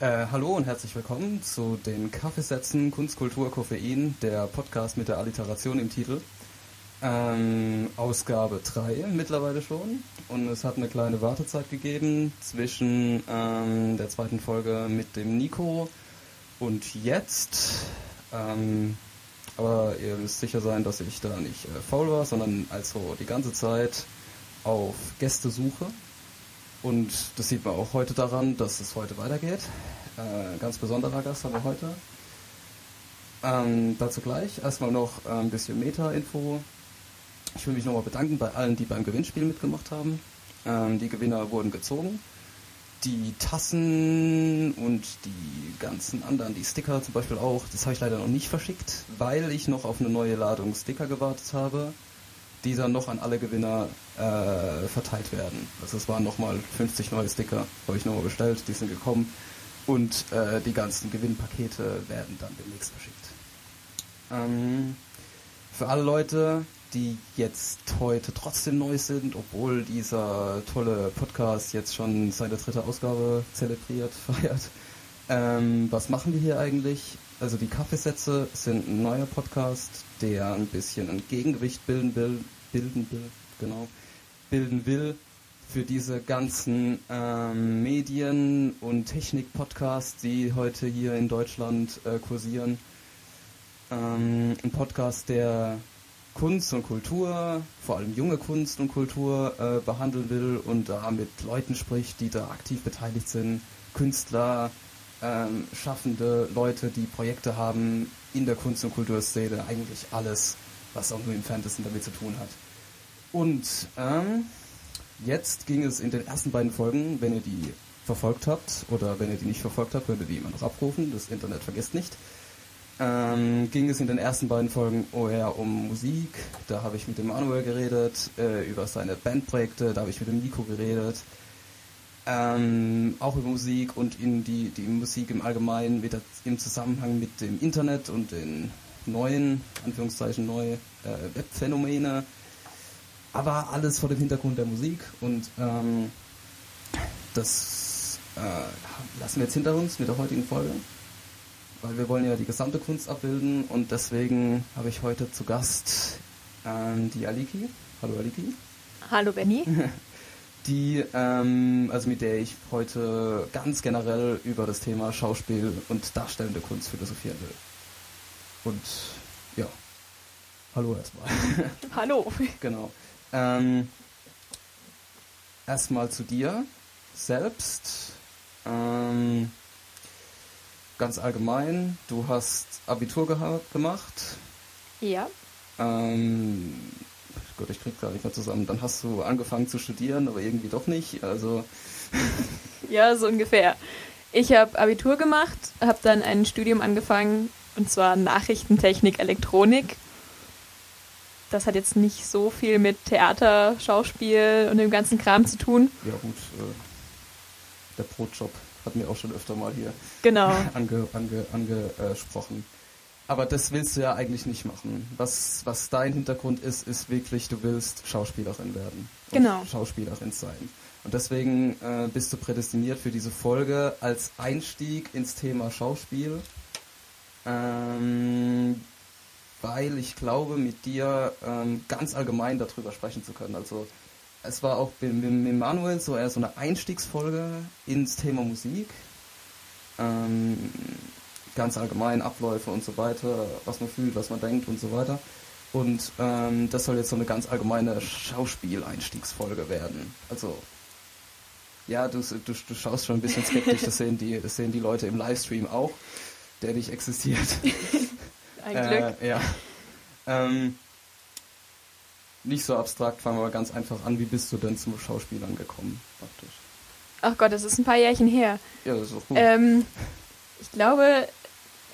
Äh, hallo und herzlich willkommen zu den Kaffeesätzen Kunstkultur Koffein, der Podcast mit der Alliteration im Titel. Ähm, Ausgabe 3 mittlerweile schon und es hat eine kleine Wartezeit gegeben zwischen ähm, der zweiten Folge mit dem Nico und jetzt. Ähm, aber ihr müsst sicher sein, dass ich da nicht äh, faul war, sondern also die ganze Zeit auf Gäste suche. Und das sieht man auch heute daran, dass es heute weitergeht. Äh, ganz besonderer Gast haben wir heute. Ähm, dazu gleich. Erstmal noch ein bisschen Meta-Info. Ich will mich nochmal bedanken bei allen, die beim Gewinnspiel mitgemacht haben. Ähm, die Gewinner wurden gezogen. Die Tassen und die ganzen anderen, die Sticker zum Beispiel auch, das habe ich leider noch nicht verschickt, weil ich noch auf eine neue Ladung Sticker gewartet habe, die dann noch an alle Gewinner äh, verteilt werden. Also es waren nochmal 50 neue Sticker, habe ich nochmal bestellt, die sind gekommen und äh, die ganzen Gewinnpakete werden dann demnächst verschickt. Ähm, für alle Leute, die jetzt heute trotzdem neu sind, obwohl dieser tolle Podcast jetzt schon seine dritte Ausgabe zelebriert, feiert. Ähm, was machen wir hier eigentlich? Also die Kaffeesätze sind ein neuer Podcast, der ein bisschen ein Gegengewicht bilden will, bilden will, genau, bilden will für diese ganzen ähm, Medien- und Technik-Podcasts, die heute hier in Deutschland äh, kursieren. Ähm, ein Podcast, der Kunst und Kultur, vor allem junge Kunst und Kultur äh, behandeln will und da mit Leuten spricht, die da aktiv beteiligt sind, Künstler, ähm, schaffende Leute, die Projekte haben in der Kunst- und Kulturszene, eigentlich alles, was auch nur im Fantasy damit zu tun hat. Und ähm, jetzt ging es in den ersten beiden Folgen, wenn ihr die verfolgt habt oder wenn ihr die nicht verfolgt habt, könnt ihr die immer noch abrufen, das Internet vergisst nicht ähm, ging es in den ersten beiden Folgen eher um Musik. Da habe ich mit dem Manuel geredet, äh, über seine Bandprojekte, da habe ich mit dem Nico geredet. Ähm, auch über Musik und in die, die Musik im Allgemeinen wieder im Zusammenhang mit dem Internet und den neuen, Anführungszeichen neue äh, Webphänomene. Aber alles vor dem Hintergrund der Musik und ähm, das äh, lassen wir jetzt hinter uns mit der heutigen Folge weil wir wollen ja die gesamte Kunst abbilden und deswegen habe ich heute zu Gast ähm, die Aliki. Hallo Aliki. Hallo Benny. Die, ähm, also mit der ich heute ganz generell über das Thema Schauspiel und darstellende Kunst philosophieren will. Und ja, hallo erstmal. Hallo. genau. Ähm, erstmal zu dir selbst. Ähm, ganz allgemein, du hast Abitur gemacht. Ja. Ähm, Gott, ich krieg gar nicht mehr zusammen. Dann hast du angefangen zu studieren, aber irgendwie doch nicht. Also. ja, so ungefähr. Ich habe Abitur gemacht, habe dann ein Studium angefangen, und zwar Nachrichtentechnik, Elektronik. Das hat jetzt nicht so viel mit Theater, Schauspiel und dem ganzen Kram zu tun. Ja gut, äh, der Brotjob hatten wir auch schon öfter mal hier genau. ange, ange, angesprochen. Aber das willst du ja eigentlich nicht machen. Was, was dein Hintergrund ist, ist wirklich, du willst Schauspielerin werden. Genau. Schauspielerin sein. Und deswegen äh, bist du prädestiniert für diese Folge als Einstieg ins Thema Schauspiel. Ähm, weil ich glaube, mit dir ähm, ganz allgemein darüber sprechen zu können. Also es war auch mit, mit Manuel so eher so eine Einstiegsfolge ins Thema Musik. Ähm, ganz allgemein Abläufe und so weiter, was man fühlt, was man denkt und so weiter. Und ähm, das soll jetzt so eine ganz allgemeine Schauspiel-Einstiegsfolge werden. Also, ja, du, du, du schaust schon ein bisschen skeptisch, das sehen, die, das sehen die Leute im Livestream auch, der nicht existiert. ein Glück. Äh, ja. Ähm, nicht so abstrakt, fangen wir mal ganz einfach an. Wie bist du denn zum Schauspielern gekommen, praktisch? Ach Gott, das ist ein paar Jährchen her. Ja, das ist auch gut. Ähm, ich glaube,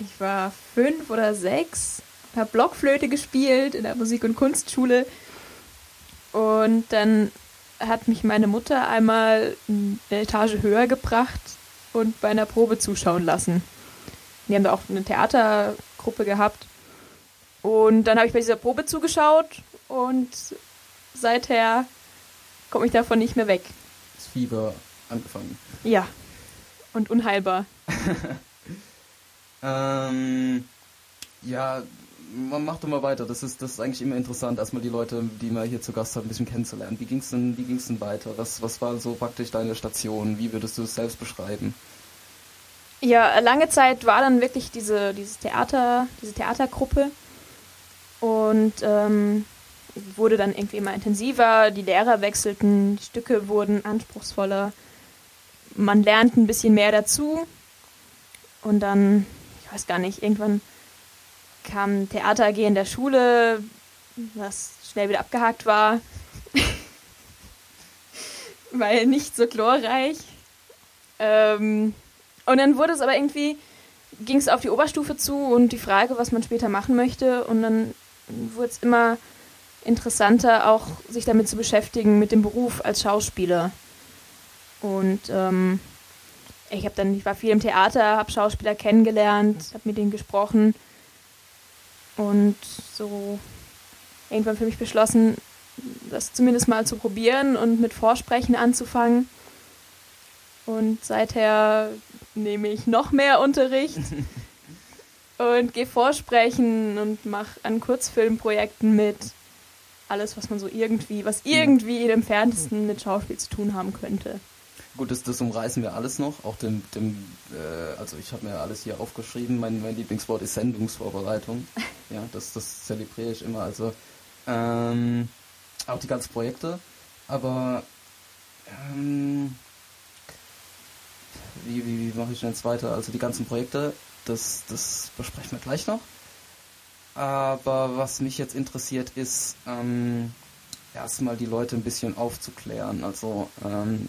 ich war fünf oder sechs, habe Blockflöte gespielt in der Musik- und Kunstschule. Und dann hat mich meine Mutter einmal eine Etage höher gebracht und bei einer Probe zuschauen lassen. Die haben da auch eine Theatergruppe gehabt. Und dann habe ich bei dieser Probe zugeschaut und seither komme ich davon nicht mehr weg. Das Fieber angefangen. Ja. Und unheilbar. ähm, ja, man macht mal weiter. Das ist, das ist eigentlich immer interessant, erstmal die Leute, die man hier zu Gast hat, ein bisschen kennenzulernen. Wie ging es denn, denn weiter? Was, was war so praktisch deine Station? Wie würdest du es selbst beschreiben? Ja, lange Zeit war dann wirklich diese, dieses Theater, diese Theatergruppe und ähm, wurde dann irgendwie immer intensiver, die Lehrer wechselten, die Stücke wurden anspruchsvoller, man lernt ein bisschen mehr dazu und dann, weiß gar nicht, irgendwann kam Theater AG in der Schule, was schnell wieder abgehakt war, weil nicht so chlorreich. Ähm, und dann wurde es aber irgendwie, ging es auf die Oberstufe zu und die Frage, was man später machen möchte. Und dann wurde es immer interessanter, auch sich damit zu beschäftigen, mit dem Beruf als Schauspieler. Und ähm, ich habe dann, ich war viel im Theater, habe Schauspieler kennengelernt, habe mit denen gesprochen und so irgendwann für mich beschlossen, das zumindest mal zu probieren und mit Vorsprechen anzufangen. Und seither nehme ich noch mehr Unterricht und gehe vorsprechen und mache an Kurzfilmprojekten mit. Alles, was man so irgendwie, was irgendwie im entferntesten mit Schauspiel zu tun haben könnte. Gut, das, das umreißen wir alles noch. Auch dem, dem äh, also ich habe mir alles hier aufgeschrieben. Mein, mein Lieblingswort ist Sendungsvorbereitung. Ja, das, das zelebriere ich immer. Also ähm, auch die ganzen Projekte. Aber ähm, wie, wie, wie mache ich denn jetzt weiter? Also die ganzen Projekte, das, das besprechen wir gleich noch. Aber was mich jetzt interessiert, ist ähm, erstmal die Leute ein bisschen aufzuklären. Also ähm,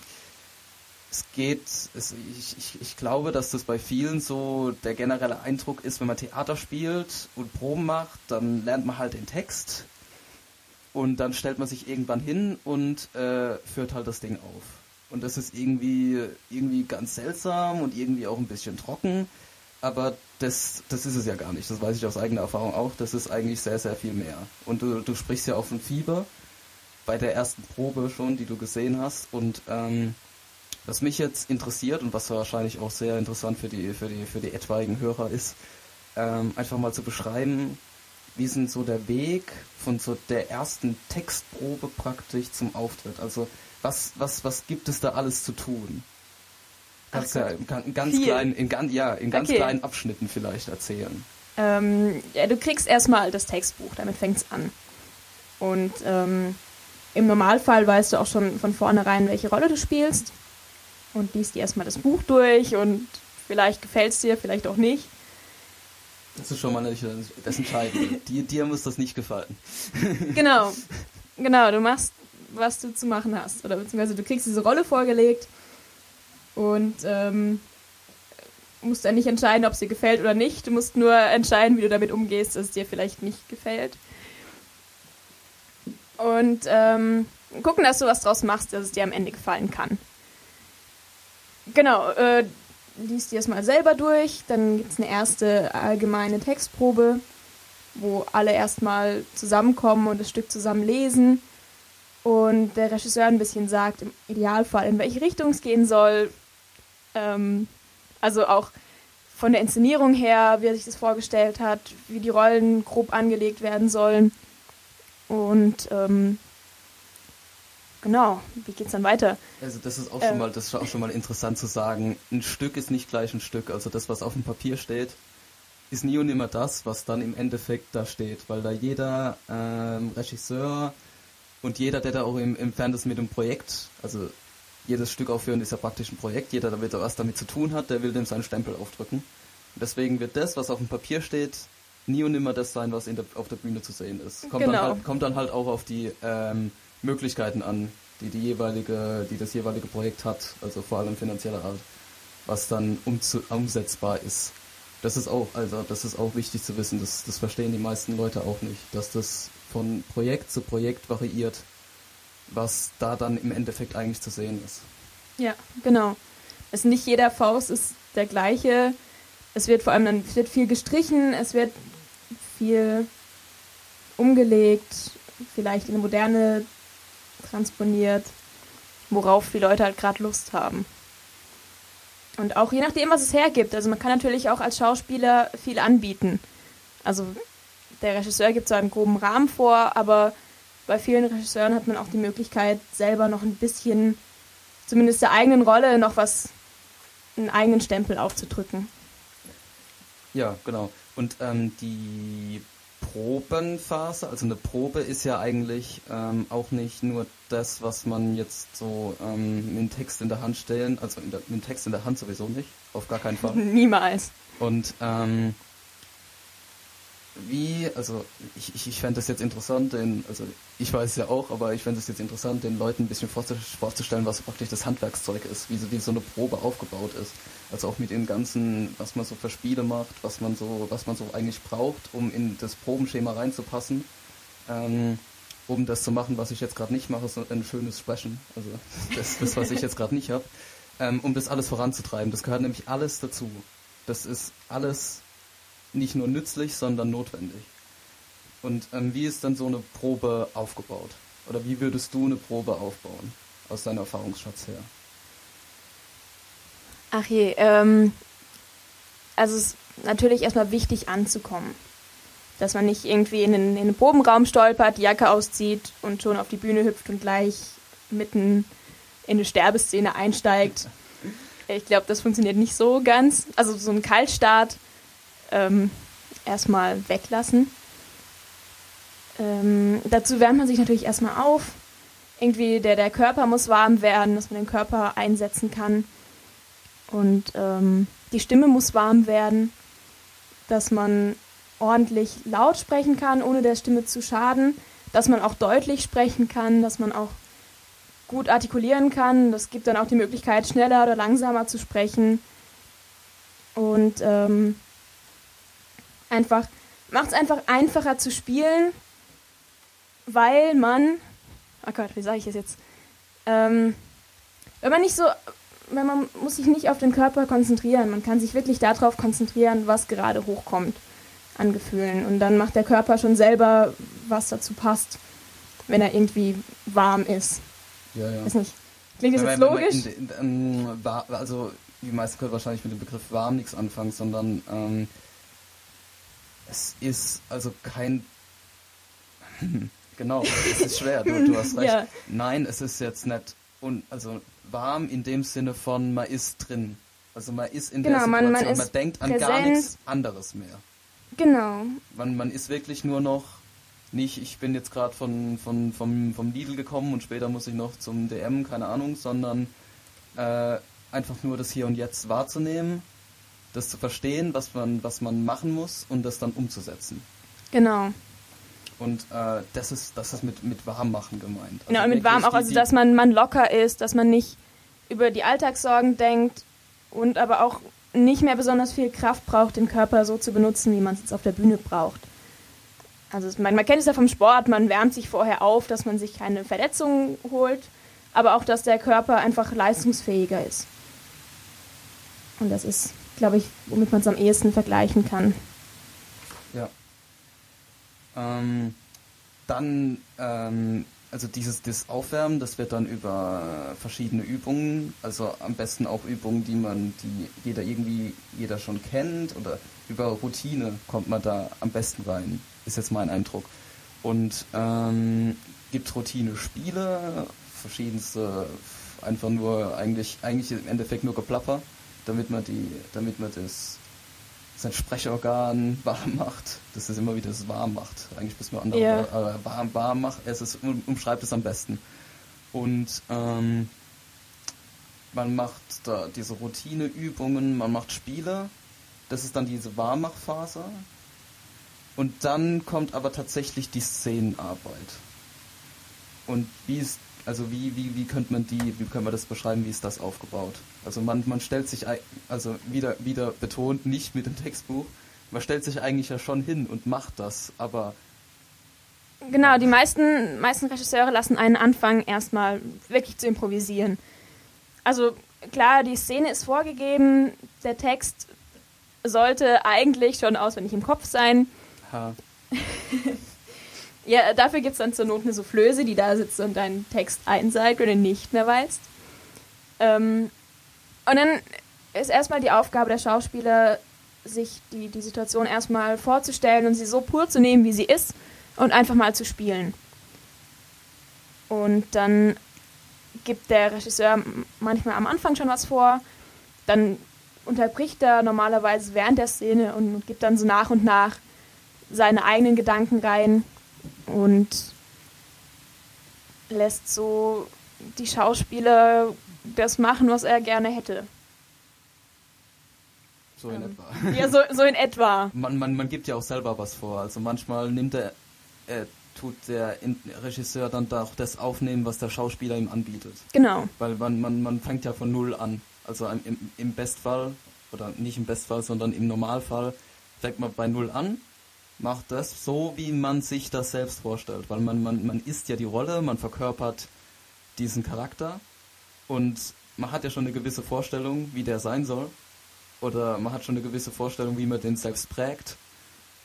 es geht, es, ich, ich, ich glaube, dass das bei vielen so der generelle Eindruck ist, wenn man Theater spielt und Proben macht, dann lernt man halt den Text und dann stellt man sich irgendwann hin und äh, führt halt das Ding auf. Und das ist irgendwie, irgendwie ganz seltsam und irgendwie auch ein bisschen trocken. Aber das, das ist es ja gar nicht. Das weiß ich aus eigener Erfahrung auch. Das ist eigentlich sehr, sehr viel mehr. Und du, du sprichst ja auch von Fieber bei der ersten Probe schon, die du gesehen hast. Und ähm, was mich jetzt interessiert und was wahrscheinlich auch sehr interessant für die, für die, für die etwaigen Hörer ist, ähm, einfach mal zu beschreiben, wie ist denn so der Weg von so der ersten Textprobe praktisch zum Auftritt? Also was, was, was gibt es da alles zu tun? Kannst du ja in, ganz Viel. kleinen, in, ganz, ja, in ganz okay. kleinen Abschnitten vielleicht erzählen. Ähm, ja, du kriegst erstmal das Textbuch, damit fängt es an. Und ähm, im Normalfall weißt du auch schon von vornherein, welche Rolle du spielst. Und liest dir erstmal das Buch durch und vielleicht gefällt es dir, vielleicht auch nicht. Das ist schon mal nicht das Entscheidende. dir, dir muss das nicht gefallen. genau. Genau, du machst was du zu machen hast. Oder beziehungsweise du kriegst diese Rolle vorgelegt und ähm, musst dann nicht entscheiden, ob es dir gefällt oder nicht. Du musst nur entscheiden, wie du damit umgehst, dass es dir vielleicht nicht gefällt. Und ähm, gucken, dass du was draus machst, dass es dir am Ende gefallen kann. Genau, äh, liest dir es mal selber durch, dann gibt es eine erste allgemeine Textprobe, wo alle erstmal zusammenkommen und das Stück zusammen lesen und der Regisseur ein bisschen sagt, im Idealfall, in welche Richtung es gehen soll. Ähm, also auch von der Inszenierung her, wie er sich das vorgestellt hat, wie die Rollen grob angelegt werden sollen. Und ähm, genau, wie geht's dann weiter? Also das ist auch schon ähm, mal, das ist auch schon mal interessant zu sagen. Ein Stück ist nicht gleich ein Stück. Also das, was auf dem Papier steht, ist nie und immer das, was dann im Endeffekt da steht, weil da jeder ähm, Regisseur und jeder, der da auch im, im Fernseher mit dem Projekt, also jedes Stück aufführen ist ja praktisch ein Projekt, jeder, der was damit zu tun hat, der will dem seinen Stempel aufdrücken. Und deswegen wird das, was auf dem Papier steht, nie und nimmer das sein, was der, auf der Bühne zu sehen ist. Kommt, genau. dann, halt, kommt dann halt auch auf die ähm, Möglichkeiten an, die, die, jeweilige, die das jeweilige Projekt hat, also vor allem finanzieller Art, was dann umzu, umsetzbar ist. Das ist auch, also das ist auch wichtig zu wissen, das, das verstehen die meisten Leute auch nicht, dass das von Projekt zu Projekt variiert, was da dann im Endeffekt eigentlich zu sehen ist. Ja, genau. Es nicht jeder Faust ist der gleiche. Es wird vor allem dann wird viel gestrichen, es wird viel umgelegt, vielleicht in eine moderne transponiert, worauf die Leute halt gerade Lust haben. Und auch je nachdem, was es hergibt. Also man kann natürlich auch als Schauspieler viel anbieten. Also der Regisseur gibt so einen groben Rahmen vor, aber bei vielen Regisseuren hat man auch die Möglichkeit, selber noch ein bisschen, zumindest der eigenen Rolle, noch was, einen eigenen Stempel aufzudrücken. Ja, genau. Und ähm, die Probenphase, also eine Probe ist ja eigentlich ähm, auch nicht nur das, was man jetzt so ähm, mit dem Text in der Hand stellen, also mit dem Text in der Hand sowieso nicht, auf gar keinen Fall. Niemals. Und ähm, wie, also ich, ich, ich fände das jetzt interessant, den, also ich weiß es ja auch, aber ich fände es jetzt interessant, den Leuten ein bisschen vorzustellen, was praktisch das Handwerkszeug ist, wie so, wie so eine Probe aufgebaut ist. Also auch mit den ganzen, was man so für Spiele macht, was man so, was man so eigentlich braucht, um in das Probenschema reinzupassen. Ähm, um das zu machen, was ich jetzt gerade nicht mache, ist ein schönes Sprechen. Also das, das was ich jetzt gerade nicht habe. Ähm, um das alles voranzutreiben. Das gehört nämlich alles dazu. Das ist alles nicht nur nützlich, sondern notwendig. Und ähm, wie ist dann so eine Probe aufgebaut? Oder wie würdest du eine Probe aufbauen, aus deinem Erfahrungsschatz her? Ach je, ähm, also es ist natürlich erstmal wichtig anzukommen. Dass man nicht irgendwie in den, in den Probenraum stolpert, die Jacke auszieht und schon auf die Bühne hüpft und gleich mitten in eine Sterbeszene einsteigt. Ich glaube, das funktioniert nicht so ganz. Also so ein Kaltstart ähm, erstmal weglassen. Ähm, dazu wärmt man sich natürlich erstmal auf. Irgendwie der, der Körper muss warm werden, dass man den Körper einsetzen kann. Und ähm, die Stimme muss warm werden, dass man ordentlich laut sprechen kann, ohne der Stimme zu schaden, dass man auch deutlich sprechen kann, dass man auch gut artikulieren kann. Das gibt dann auch die Möglichkeit, schneller oder langsamer zu sprechen. Und ähm, einfach, macht es einfach einfacher zu spielen, weil man, oh Gott, wie sage ich das jetzt? Ähm, wenn man nicht so, wenn man muss sich nicht auf den Körper konzentrieren, man kann sich wirklich darauf konzentrieren, was gerade hochkommt an Gefühlen. Und dann macht der Körper schon selber, was dazu passt, wenn er irgendwie warm ist. Ja, ja. Weiß nicht. Klingt das jetzt logisch? In, in, in, also die meisten können wahrscheinlich mit dem Begriff warm nichts anfangen, sondern ähm, es ist also kein. genau, es ist schwer, du, du hast recht. Ja. Nein, es ist jetzt nicht un, also warm in dem Sinne von man ist drin. Also man ist in genau, der Situation, man, man, man denkt an gar nichts anderes mehr. Genau. Man, man ist wirklich nur noch nicht, ich bin jetzt gerade von, von, vom, vom Lidl gekommen und später muss ich noch zum DM, keine Ahnung, sondern äh, einfach nur das Hier und Jetzt wahrzunehmen das zu verstehen, was man, was man machen muss und das dann umzusetzen. Genau. Und äh, das ist das ist mit, mit Warmmachen gemeint. Also genau, und mit warm auch, also dass man, man locker ist, dass man nicht über die Alltagssorgen denkt und aber auch nicht mehr besonders viel Kraft braucht, den Körper so zu benutzen, wie man es jetzt auf der Bühne braucht. Also man, man kennt es ja vom Sport, man wärmt sich vorher auf, dass man sich keine Verletzungen holt, aber auch, dass der Körper einfach leistungsfähiger ist. Und das ist glaube ich, womit man es am ehesten vergleichen kann. Ja. Ähm, dann, ähm, also dieses das Aufwärmen, das wird dann über verschiedene Übungen, also am besten auch Übungen, die man, die jeder irgendwie, jeder schon kennt oder über Routine kommt man da am besten rein, ist jetzt mein Eindruck. Und ähm, gibt Routine-Spiele, verschiedenste, einfach nur eigentlich, eigentlich im Endeffekt nur Geplapper damit man die, damit man das sein Sprechorgan warm macht. Das ist immer wieder das warm macht. Eigentlich bis man andere ja. äh, warm, warm macht. Es ist, umschreibt es am besten. Und ähm, man macht da diese Routineübungen, man macht Spiele. Das ist dann diese Warmmachphase. Und dann kommt aber tatsächlich die Szenenarbeit. Und wie ist also wie, wie, wie könnte man die, wie können wir das beschreiben, wie ist das aufgebaut? Also man, man stellt sich, also wieder, wieder betont, nicht mit dem Textbuch, man stellt sich eigentlich ja schon hin und macht das, aber Genau, die meisten, meisten Regisseure lassen einen anfangen, erstmal wirklich zu improvisieren. Also klar, die Szene ist vorgegeben, der Text sollte eigentlich schon auswendig im Kopf sein. Ha. Ja, dafür gibt es dann zur Not eine Soufflöse, die da sitzt und deinen Text einsagt oder nicht mehr weißt. Ähm, und dann ist erstmal die Aufgabe der Schauspieler, sich die, die Situation erstmal vorzustellen und sie so pur zu nehmen, wie sie ist und einfach mal zu spielen. Und dann gibt der Regisseur manchmal am Anfang schon was vor, dann unterbricht er normalerweise während der Szene und gibt dann so nach und nach seine eigenen Gedanken rein und lässt so die Schauspieler das machen, was er gerne hätte. So in Ähm, etwa. Ja, so, so in etwa. Man, man, man gibt ja auch selber was vor. Also manchmal nimmt er, äh, tut der In- Regisseur dann da auch das aufnehmen, was der Schauspieler ihm anbietet. Genau. Weil man, man, man fängt ja von null an. Also im, im, im Bestfall, oder nicht im Bestfall, sondern im Normalfall, fängt man bei null an, macht das so, wie man sich das selbst vorstellt. Weil man, man, man ist ja die Rolle, man verkörpert diesen Charakter und man hat ja schon eine gewisse Vorstellung, wie der sein soll. Oder man hat schon eine gewisse Vorstellung, wie man den selbst prägt.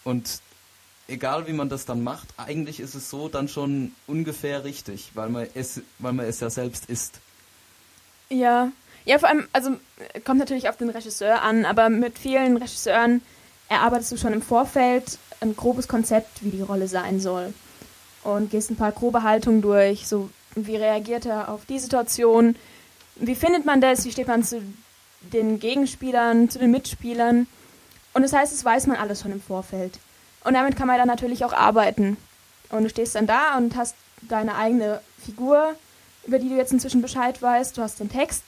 Und egal wie man das dann macht, eigentlich ist es so dann schon ungefähr richtig, weil man es, weil man es ja selbst ist. Ja. Ja, vor allem, also kommt natürlich auf den Regisseur an, aber mit vielen Regisseuren erarbeitest du schon im Vorfeld ein grobes Konzept, wie die Rolle sein soll. Und gehst ein paar grobe Haltungen durch, so wie reagiert er auf die Situation, wie findet man das, wie steht man zu den Gegenspielern, zu den Mitspielern. Und das heißt, das weiß man alles schon im Vorfeld. Und damit kann man dann natürlich auch arbeiten. Und du stehst dann da und hast deine eigene Figur, über die du jetzt inzwischen Bescheid weißt. Du hast den Text,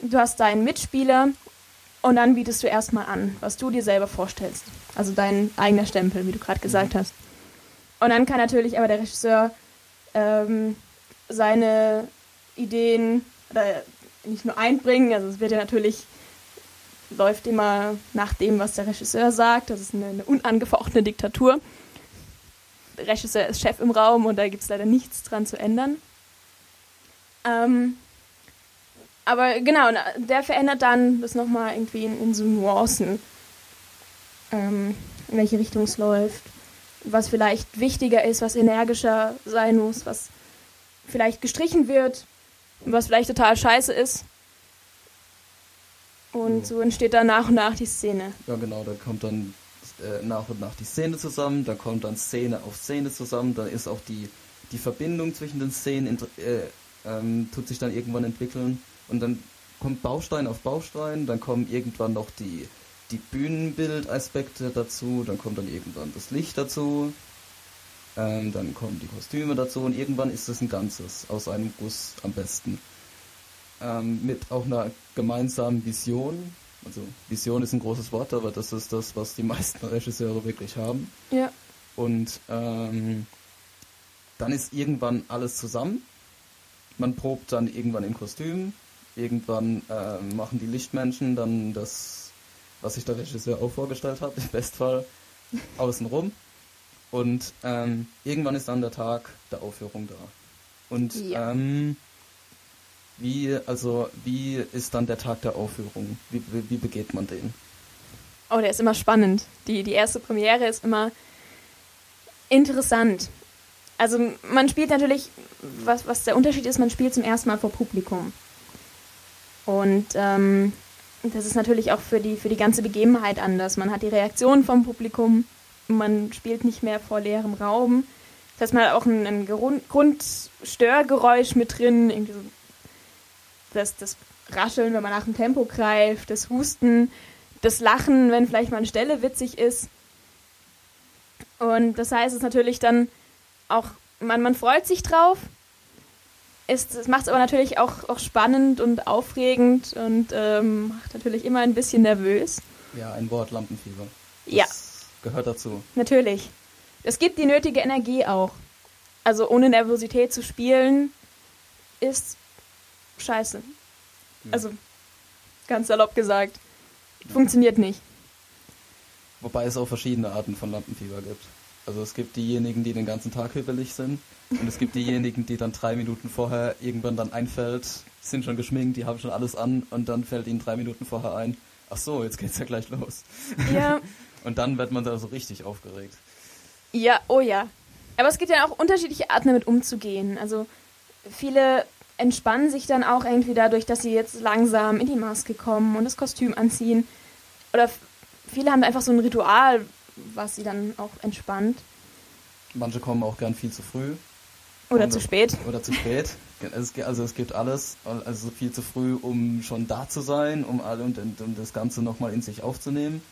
du hast deinen Mitspieler und dann bietest du erstmal an, was du dir selber vorstellst. Also dein eigener Stempel, wie du gerade gesagt hast. Und dann kann natürlich aber der Regisseur ähm, seine Ideen oder nicht nur einbringen, also es wird ja natürlich, läuft immer nach dem, was der Regisseur sagt. Das ist eine, eine unangefochtene Diktatur. Der Regisseur ist Chef im Raum und da gibt es leider nichts dran zu ändern. Ähm, aber genau, na, der verändert dann das nochmal irgendwie in, in so Nuancen, ähm, in welche Richtung es läuft, was vielleicht wichtiger ist, was energischer sein muss, was vielleicht gestrichen wird, was vielleicht total scheiße ist. Und so entsteht dann nach und nach die Szene. Ja, genau, da kommt dann äh, nach und nach die Szene zusammen, da kommt dann Szene auf Szene zusammen, dann ist auch die, die Verbindung zwischen den Szenen, äh, ähm, tut sich dann irgendwann entwickeln und dann kommt Baustein auf Baustein, dann kommen irgendwann noch die, die Bühnenbildaspekte dazu, dann kommt dann irgendwann das Licht dazu, ähm, dann kommen die Kostüme dazu und irgendwann ist es ein Ganzes, aus einem Guss am besten. Ähm, mit auch einer gemeinsamen Vision, also Vision ist ein großes Wort, aber das ist das, was die meisten Regisseure wirklich haben. Ja. Und ähm, dann ist irgendwann alles zusammen. Man probt dann irgendwann im Kostüm. Irgendwann ähm, machen die Lichtmenschen dann das, was sich der Regisseur auch vorgestellt hat, im Bestfall außenrum. Und ähm, irgendwann ist dann der Tag der Aufführung da. Und Ja. ähm, wie, also, wie ist dann der Tag der Aufführung? Wie, wie, wie begeht man den? Oh, der ist immer spannend. Die, die erste Premiere ist immer interessant. Also man spielt natürlich, was, was der Unterschied ist, man spielt zum ersten Mal vor Publikum. Und ähm, das ist natürlich auch für die, für die ganze Begebenheit anders. Man hat die Reaktion vom Publikum, man spielt nicht mehr vor leerem Raum. Das heißt, man hat auch ein, ein Grund, Grundstörgeräusch mit drin, irgendwie so das, das Rascheln, wenn man nach dem Tempo greift, das Husten, das Lachen, wenn vielleicht mal eine Stelle witzig ist. Und das heißt, es ist natürlich dann auch, man, man freut sich drauf. Es, macht es aber natürlich auch, auch spannend und aufregend und ähm, macht natürlich immer ein bisschen nervös. Ja, ein Wort, Lampenfieber. Das Ja. gehört dazu. Natürlich. Es gibt die nötige Energie auch. Also ohne Nervosität zu spielen ist scheiße. Also ganz salopp gesagt. Funktioniert nicht. Wobei es auch verschiedene Arten von Lampenfieber gibt. Also es gibt diejenigen, die den ganzen Tag hibbelig sind und es gibt diejenigen, die dann drei Minuten vorher irgendwann dann einfällt, sind schon geschminkt, die haben schon alles an und dann fällt ihnen drei Minuten vorher ein, ach so, jetzt geht's ja gleich los. Ja, Und dann wird man da so richtig aufgeregt. ja, oh ja. Aber es gibt ja auch unterschiedliche Arten damit umzugehen. Also viele entspannen sich dann auch irgendwie dadurch, dass sie jetzt langsam in die Maske kommen und das Kostüm anziehen. Oder viele haben einfach so ein Ritual, was sie dann auch entspannt. Manche kommen auch gern viel zu früh. Oder zu spät. Oder zu spät. also es gibt alles, also viel zu früh, um schon da zu sein, um alle und, um das Ganze nochmal in sich aufzunehmen.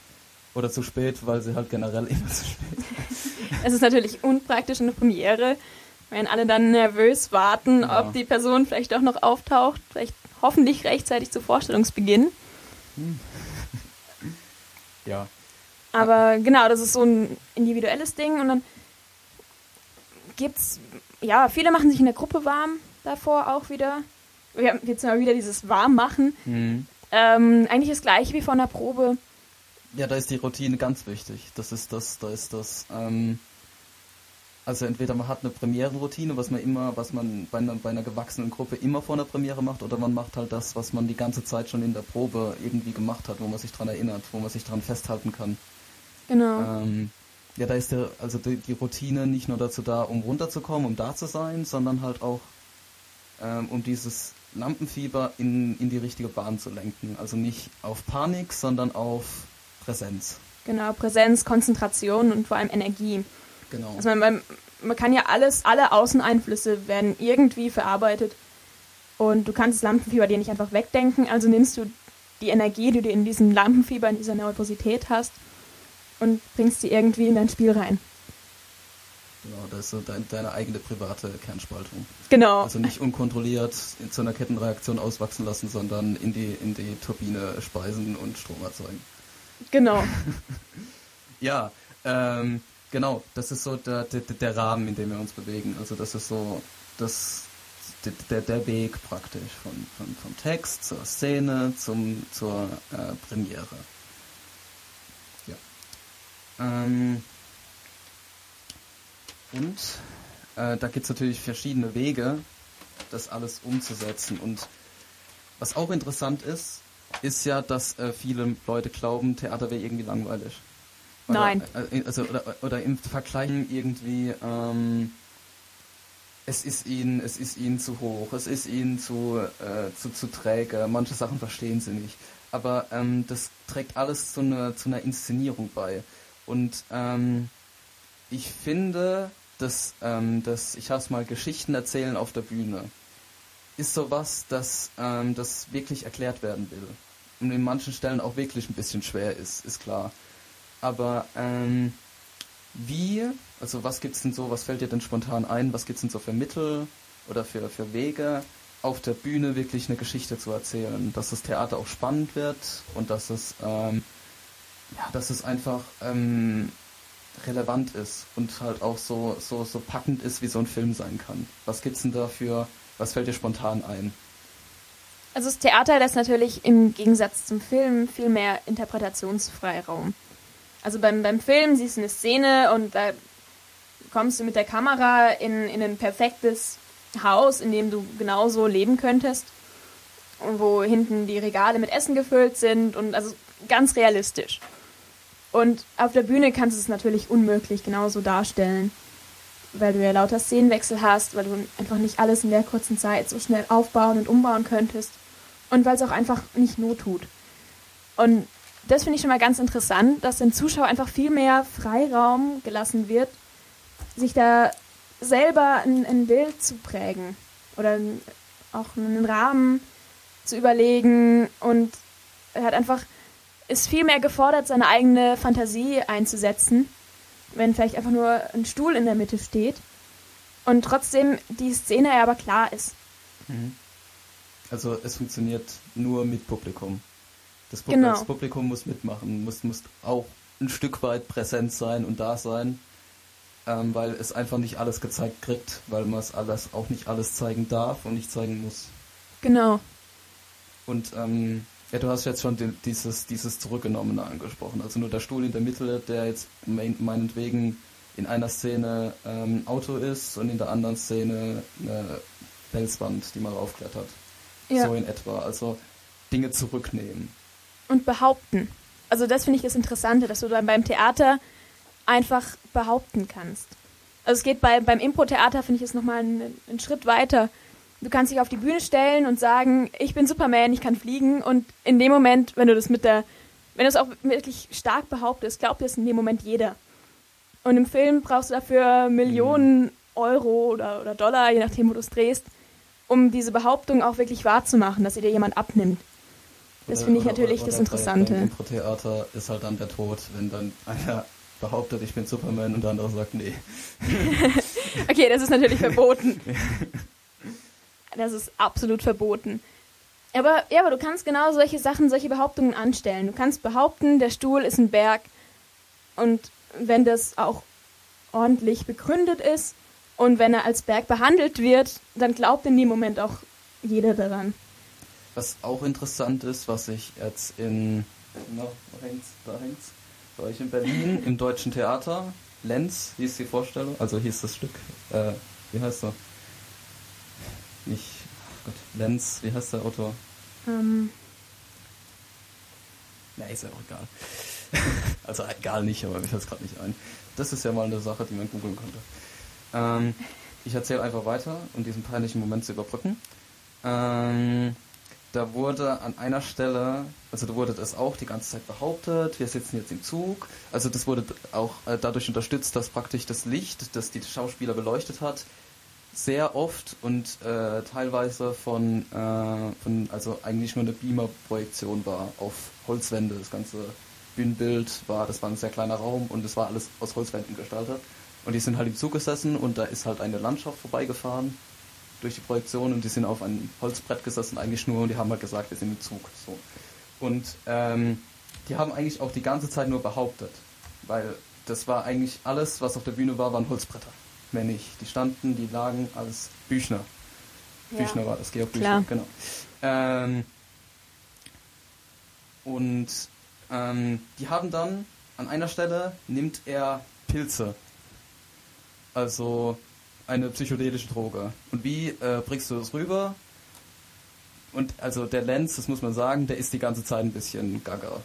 Oder zu spät, weil sie halt generell immer zu spät. Es ist natürlich unpraktisch eine Premiere, wenn alle dann nervös warten, ja. ob die Person vielleicht auch noch auftaucht, vielleicht hoffentlich rechtzeitig zu Vorstellungsbeginn. Hm. Ja. Aber genau, das ist so ein individuelles Ding und dann gibt's, ja, viele machen sich in der Gruppe warm davor auch wieder. Wir haben jetzt mal wieder dieses Warmmachen. Mhm. Ähm, eigentlich das gleiche wie vor einer Probe. Ja, da ist die Routine ganz wichtig. Das ist das, da ist das, ähm, also entweder man hat eine Premierenroutine, was man immer, was man bei einer, bei einer gewachsenen Gruppe immer vor einer Premiere macht, oder man macht halt das, was man die ganze Zeit schon in der Probe irgendwie gemacht hat, wo man sich dran erinnert, wo man sich dran festhalten kann. Genau. Ähm, ja, da ist der, also die, die, Routine nicht nur dazu da, um runterzukommen, um da zu sein, sondern halt auch ähm, um dieses Lampenfieber in, in die richtige Bahn zu lenken. Also nicht auf Panik, sondern auf Präsenz. Genau, Präsenz, Konzentration und vor allem Energie. Genau. Also man, man kann ja alles, alle Außeneinflüsse werden irgendwie verarbeitet und du kannst das Lampenfieber dir nicht einfach wegdenken, also nimmst du die Energie, die du in diesem Lampenfieber, in dieser Nervosität hast und bringst die irgendwie in dein Spiel rein. Genau, das ist so dein, deine eigene private Kernspaltung. Genau. Also nicht unkontrolliert zu einer Kettenreaktion auswachsen lassen, sondern in die, in die Turbine speisen und Strom erzeugen. Genau. ja, ähm, genau, das ist so der, der, der Rahmen, in dem wir uns bewegen. Also das ist so das, der, der Weg praktisch von, von, vom Text zur Szene zum, zur äh, Premiere. Ähm, und äh, da gibt es natürlich verschiedene Wege, das alles umzusetzen. Und was auch interessant ist, ist ja, dass äh, viele Leute glauben, Theater wäre irgendwie langweilig. Oder, Nein. Äh, also, oder, oder im Vergleich irgendwie, ähm, es ist ihnen, es ist ihnen zu hoch, es ist ihnen zu, äh, zu, zu träge, manche Sachen verstehen sie nicht. Aber ähm, das trägt alles zu einer, zu einer Inszenierung bei. Und ähm, ich finde, dass, ähm, dass ich habe es mal Geschichten erzählen auf der Bühne ist sowas, dass ähm, das wirklich erklärt werden will. Und in manchen Stellen auch wirklich ein bisschen schwer ist, ist klar. Aber ähm, wie, also was gibt es denn so, was fällt dir denn spontan ein, was gibt es denn so für Mittel oder für, für Wege, auf der Bühne wirklich eine Geschichte zu erzählen, dass das Theater auch spannend wird und dass es, ähm, ja, dass es einfach ähm, relevant ist und halt auch so, so, so packend ist, wie so ein Film sein kann. Was gibt's denn da für, was fällt dir spontan ein? Also das Theater lässt natürlich im Gegensatz zum Film viel mehr Interpretationsfreiraum. Also beim, beim Film siehst du eine Szene und da kommst du mit der Kamera in, in ein perfektes Haus, in dem du genauso leben könntest. Und wo hinten die Regale mit Essen gefüllt sind und also ganz realistisch. Und auf der Bühne kannst du es natürlich unmöglich genauso darstellen, weil du ja lauter Szenenwechsel hast, weil du einfach nicht alles in der kurzen Zeit so schnell aufbauen und umbauen könntest und weil es auch einfach nicht not tut. Und das finde ich schon mal ganz interessant, dass dem Zuschauer einfach viel mehr Freiraum gelassen wird, sich da selber ein, ein Bild zu prägen oder auch einen Rahmen zu überlegen und er hat einfach ist viel mehr gefordert, seine eigene Fantasie einzusetzen, wenn vielleicht einfach nur ein Stuhl in der Mitte steht und trotzdem die Szene aber klar ist. Mhm. Also es funktioniert nur mit Publikum. Das, Pub genau. das Publikum muss mitmachen, muss, muss auch ein Stück weit präsent sein und da sein, ähm, weil es einfach nicht alles gezeigt kriegt, weil man es alles auch nicht alles zeigen darf und nicht zeigen muss. Genau. Und ähm, ja, du hast jetzt schon die, dieses, dieses Zurückgenommene angesprochen. Also nur der Stuhl in der Mitte, der jetzt meinetwegen in einer Szene ähm, Auto ist und in der anderen Szene eine Felswand, die man raufklettert. Ja. So in etwa. Also Dinge zurücknehmen. Und behaupten. Also das finde ich das Interessante, dass du dann beim Theater einfach behaupten kannst. Also es geht bei, beim Impro-Theater, finde ich, es nochmal einen, einen Schritt weiter. Du kannst dich auf die Bühne stellen und sagen, ich bin Superman, ich kann fliegen. Und in dem Moment, wenn du das mit der, wenn du es auch wirklich stark behauptest, glaubt es in dem Moment jeder. Und im Film brauchst du dafür Millionen. Euro oder, oder Dollar, je nachdem, wo du es drehst, um diese Behauptung auch wirklich wahrzumachen, dass sie dir jemand abnimmt. Das finde ich natürlich oder, oder das Interessante. Im Impro-Theater ist halt dann der Tod, wenn dann einer behauptet, ich bin Superman und der andere sagt, nee. okay, das ist natürlich verboten. Das ist absolut verboten. Aber ja, aber du kannst genau solche Sachen, solche Behauptungen anstellen. Du kannst behaupten, der Stuhl ist ein Berg und wenn das auch ordentlich begründet ist und wenn er als Berg behandelt wird, dann glaubt in dem Moment auch jeder daran. Was auch interessant ist, was ich jetzt in na, da hängt's, bei euch in Berlin im Deutschen Theater, Lenz hieß die Vorstellung, also hieß das Stück, äh, wie heißt er? Nicht, ach Gott, Lenz, wie heißt der Autor? Ähm. Na, ist ja auch egal. also egal nicht, aber mir fällt es gerade nicht ein. Das ist ja mal eine Sache, die man googeln könnte. Ähm, ich erzähle einfach weiter, um diesen peinlichen Moment zu überbrücken. Ähm, da wurde an einer Stelle, also da wurde das auch die ganze Zeit behauptet, wir sitzen jetzt im Zug. Also das wurde auch äh, dadurch unterstützt, dass praktisch das Licht, das die Schauspieler beleuchtet hat, sehr oft und äh, teilweise von, äh, von, also eigentlich nur eine Beamer-Projektion war auf Holzwände. Das ganze Bühnenbild war, das war ein sehr kleiner Raum und es war alles aus Holzwänden gestaltet. Und die sind halt im Zug gesessen und da ist halt eine Landschaft vorbeigefahren durch die Projektion und die sind auf einem Holzbrett gesessen eigentlich nur und die haben halt gesagt, wir sind im Zug. So. Und ähm, die haben eigentlich auch die ganze Zeit nur behauptet, weil das war eigentlich alles, was auf der Bühne war, waren Holzbretter mehr nicht. Die standen, die lagen als Büchner. Ja. Büchner war das, Georg Büchner, genau. Ähm, und ähm, die haben dann, an einer Stelle nimmt er Pilze. Also eine psychedelische Droge. Und wie äh, bringst du das rüber? Und also der Lenz, das muss man sagen, der ist die ganze Zeit ein bisschen gaga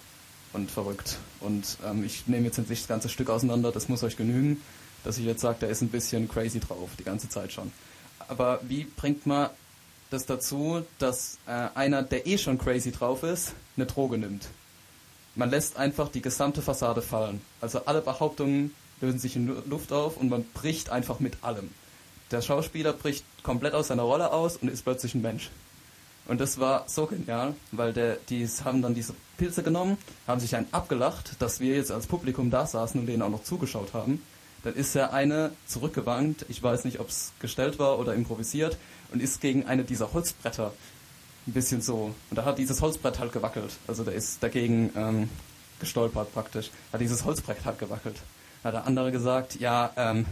und verrückt. Und ähm, ich nehme jetzt nicht das ganze Stück auseinander, das muss euch genügen dass ich jetzt sage, der ist ein bisschen crazy drauf, die ganze Zeit schon. Aber wie bringt man das dazu, dass äh, einer, der eh schon crazy drauf ist, eine Droge nimmt? Man lässt einfach die gesamte Fassade fallen. Also alle Behauptungen lösen sich in Luft auf und man bricht einfach mit allem. Der Schauspieler bricht komplett aus seiner Rolle aus und ist plötzlich ein Mensch. Und das war so genial, weil der, die haben dann diese Pilze genommen, haben sich einen abgelacht, dass wir jetzt als Publikum da saßen und denen auch noch zugeschaut haben. Dann ist der eine zurückgewankt, ich weiß nicht, ob es gestellt war oder improvisiert, und ist gegen eine dieser Holzbretter ein bisschen so. Und da hat dieses Holzbrett halt gewackelt. Also der ist dagegen ähm, gestolpert praktisch. Hat dieses Holzbrett halt gewackelt. Da hat der andere gesagt, ja, ähm,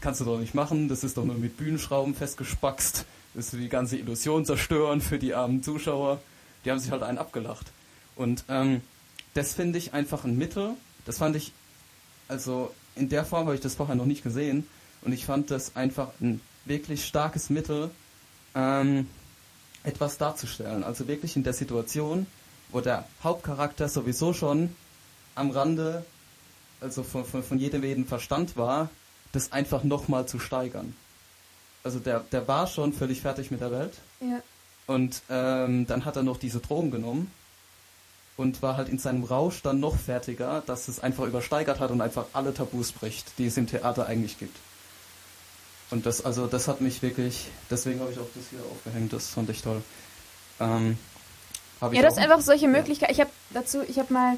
kannst du doch nicht machen, das ist doch nur mit Bühnenschrauben festgespackst. Das ist die ganze Illusion zerstören für die armen Zuschauer. Die haben sich halt einen abgelacht. Und ähm, das finde ich einfach ein Mittel. Das fand ich, also in der Form habe ich das vorher noch nicht gesehen und ich fand das einfach ein wirklich starkes Mittel, ähm, etwas darzustellen. Also wirklich in der Situation, wo der Hauptcharakter sowieso schon am Rande, also von, von, von jedem jeden Verstand war, das einfach nochmal zu steigern. Also der, der war schon völlig fertig mit der Welt. Ja. Und ähm, dann hat er noch diese Drogen genommen und war halt in seinem Rausch dann noch fertiger, dass es einfach übersteigert hat und einfach alle Tabus bricht, die es im Theater eigentlich gibt. Und das, also das hat mich wirklich, deswegen habe ich auch das hier aufgehängt, das fand ich toll. Ähm, ja, das ist einfach solche Möglichkeiten. Ich habe dazu, ich habe mal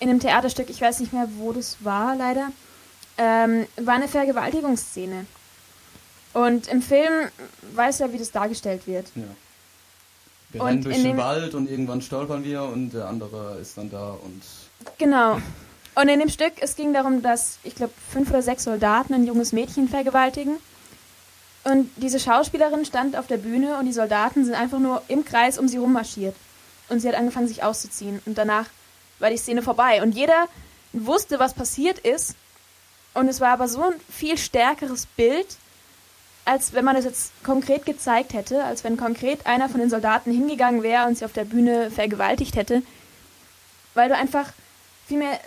in einem Theaterstück, ich weiß nicht mehr, wo das war, leider, ähm, war eine Vergewaltigungsszene. Und im Film weiß ja, wie das dargestellt wird. Ja. Wir und rennen durch den Wald und irgendwann stolpern wir und der andere ist dann da und. Genau. Und in dem Stück, es ging darum, dass, ich glaube, fünf oder sechs Soldaten ein junges Mädchen vergewaltigen. Und diese Schauspielerin stand auf der Bühne und die Soldaten sind einfach nur im Kreis um sie rummarschiert. Und sie hat angefangen, sich auszuziehen. Und danach war die Szene vorbei. Und jeder wusste, was passiert ist. Und es war aber so ein viel stärkeres Bild, als wenn man das jetzt konkret gezeigt hätte, als wenn konkret einer von den Soldaten hingegangen wäre und sie auf der Bühne vergewaltigt hätte, weil du einfach viel mehr,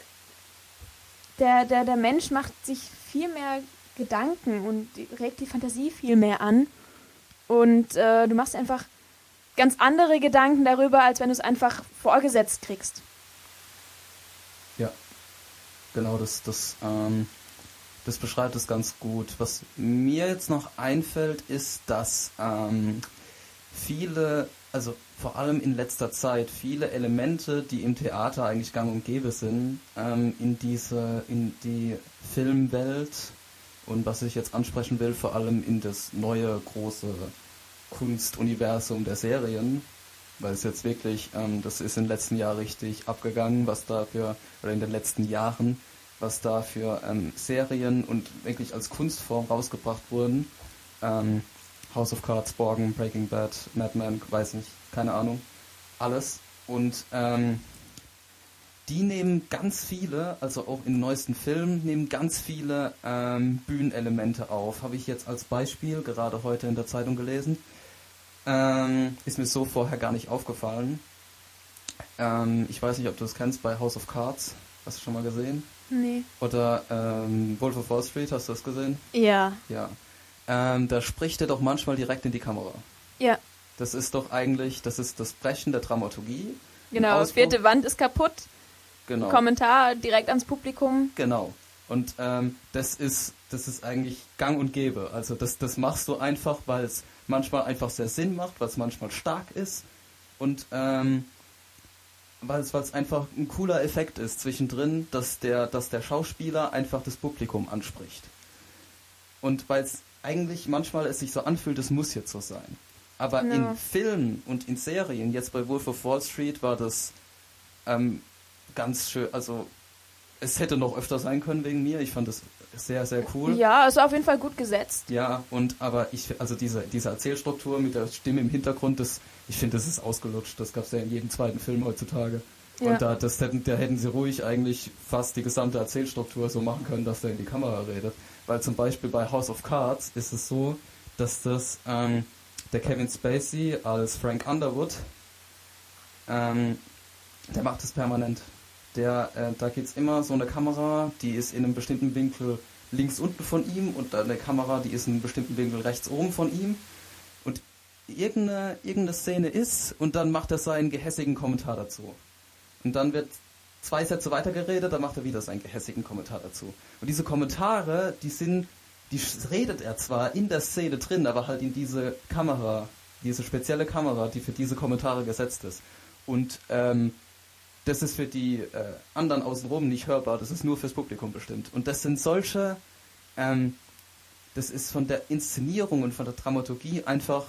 der, der, der Mensch macht sich viel mehr Gedanken und regt die Fantasie viel mehr an Und äh, du machst einfach ganz andere Gedanken darüber, als wenn du es einfach vorgesetzt kriegst. Ja, genau, das, das, ähm, das beschreibt es ganz gut. Was mir jetzt noch einfällt, ist, dass ähm, viele, also vor allem in letzter Zeit, viele Elemente, die im Theater eigentlich gang und gäbe sind, ähm, in diese, in die Filmwelt und was ich jetzt ansprechen will, vor allem in das neue große Kunstuniversum der Serien, weil es jetzt wirklich, ähm, das ist im letzten Jahr richtig abgegangen, was da für, oder in den letzten Jahren, was da für ähm, Serien und wirklich als Kunstform rausgebracht wurden. Ähm, House of Cards, Borgen, Breaking Bad, Mad Men, weiß nicht, keine Ahnung, alles. Und ähm, die nehmen ganz viele, also auch in neuesten Filmen, nehmen ganz viele ähm, Bühnenelemente auf. Habe ich jetzt als Beispiel gerade heute in der Zeitung gelesen. Ähm, ist mir so vorher gar nicht aufgefallen. Ähm, ich weiß nicht, ob du es kennst bei House of Cards. Hast du schon mal gesehen? Nee. Oder ähm, Wolf of Wall Street, hast du das gesehen? Ja. Ja. Ähm, da spricht er doch manchmal direkt in die Kamera. Ja. Das ist doch eigentlich, das ist das Brechen der Dramaturgie. Genau, Ausbruch- vierte Wand ist kaputt. Genau. Kommentar direkt ans Publikum. Genau. Und ähm, das ist das ist eigentlich Gang und Gäbe. Also das das machst du einfach, weil es manchmal einfach sehr Sinn macht, weil es manchmal stark ist und ähm, weil es einfach ein cooler Effekt ist zwischendrin, dass der dass der Schauspieler einfach das Publikum anspricht. Und weil es eigentlich manchmal es sich so anfühlt, es muss jetzt so sein. Aber Ja. in Filmen und in Serien, jetzt bei Wolf of Wall Street war das ähm, ganz schön, also es hätte noch öfter sein können wegen mir. Ich fand das sehr, sehr cool. Ja, ist auf jeden Fall gut gesetzt. Ja, und aber ich, also diese, diese Erzählstruktur mit der Stimme im Hintergrund, das, ich finde, das ist ausgelutscht. Das gab es ja in jedem zweiten Film heutzutage. Ja. Und da, das hätten, da hätten sie ruhig eigentlich fast die gesamte Erzählstruktur so machen können, dass der in die Kamera redet. Weil zum Beispiel bei House of Cards ist es so, dass das ähm, der Kevin Spacey als Frank Underwood, ähm, der macht das permanent. Der, äh, da gibt's immer so eine Kamera, die ist in einem bestimmten Winkel links unten von ihm und eine Kamera, die ist in einem bestimmten Winkel rechts oben von ihm. Und irgendeine, irgendeine Szene ist und dann macht er seinen gehässigen Kommentar dazu. Und dann wird zwei Sätze weitergeredet, dann macht er wieder seinen gehässigen Kommentar dazu. Und diese Kommentare, die sind, die redet er zwar in der Szene drin, aber halt in diese Kamera, diese spezielle Kamera, die für diese Kommentare gesetzt ist. Und ähm, das ist für die äh, anderen außenrum nicht hörbar, das ist nur fürs Publikum bestimmt. Und das sind solche, ähm, das ist von der Inszenierung und von der Dramaturgie einfach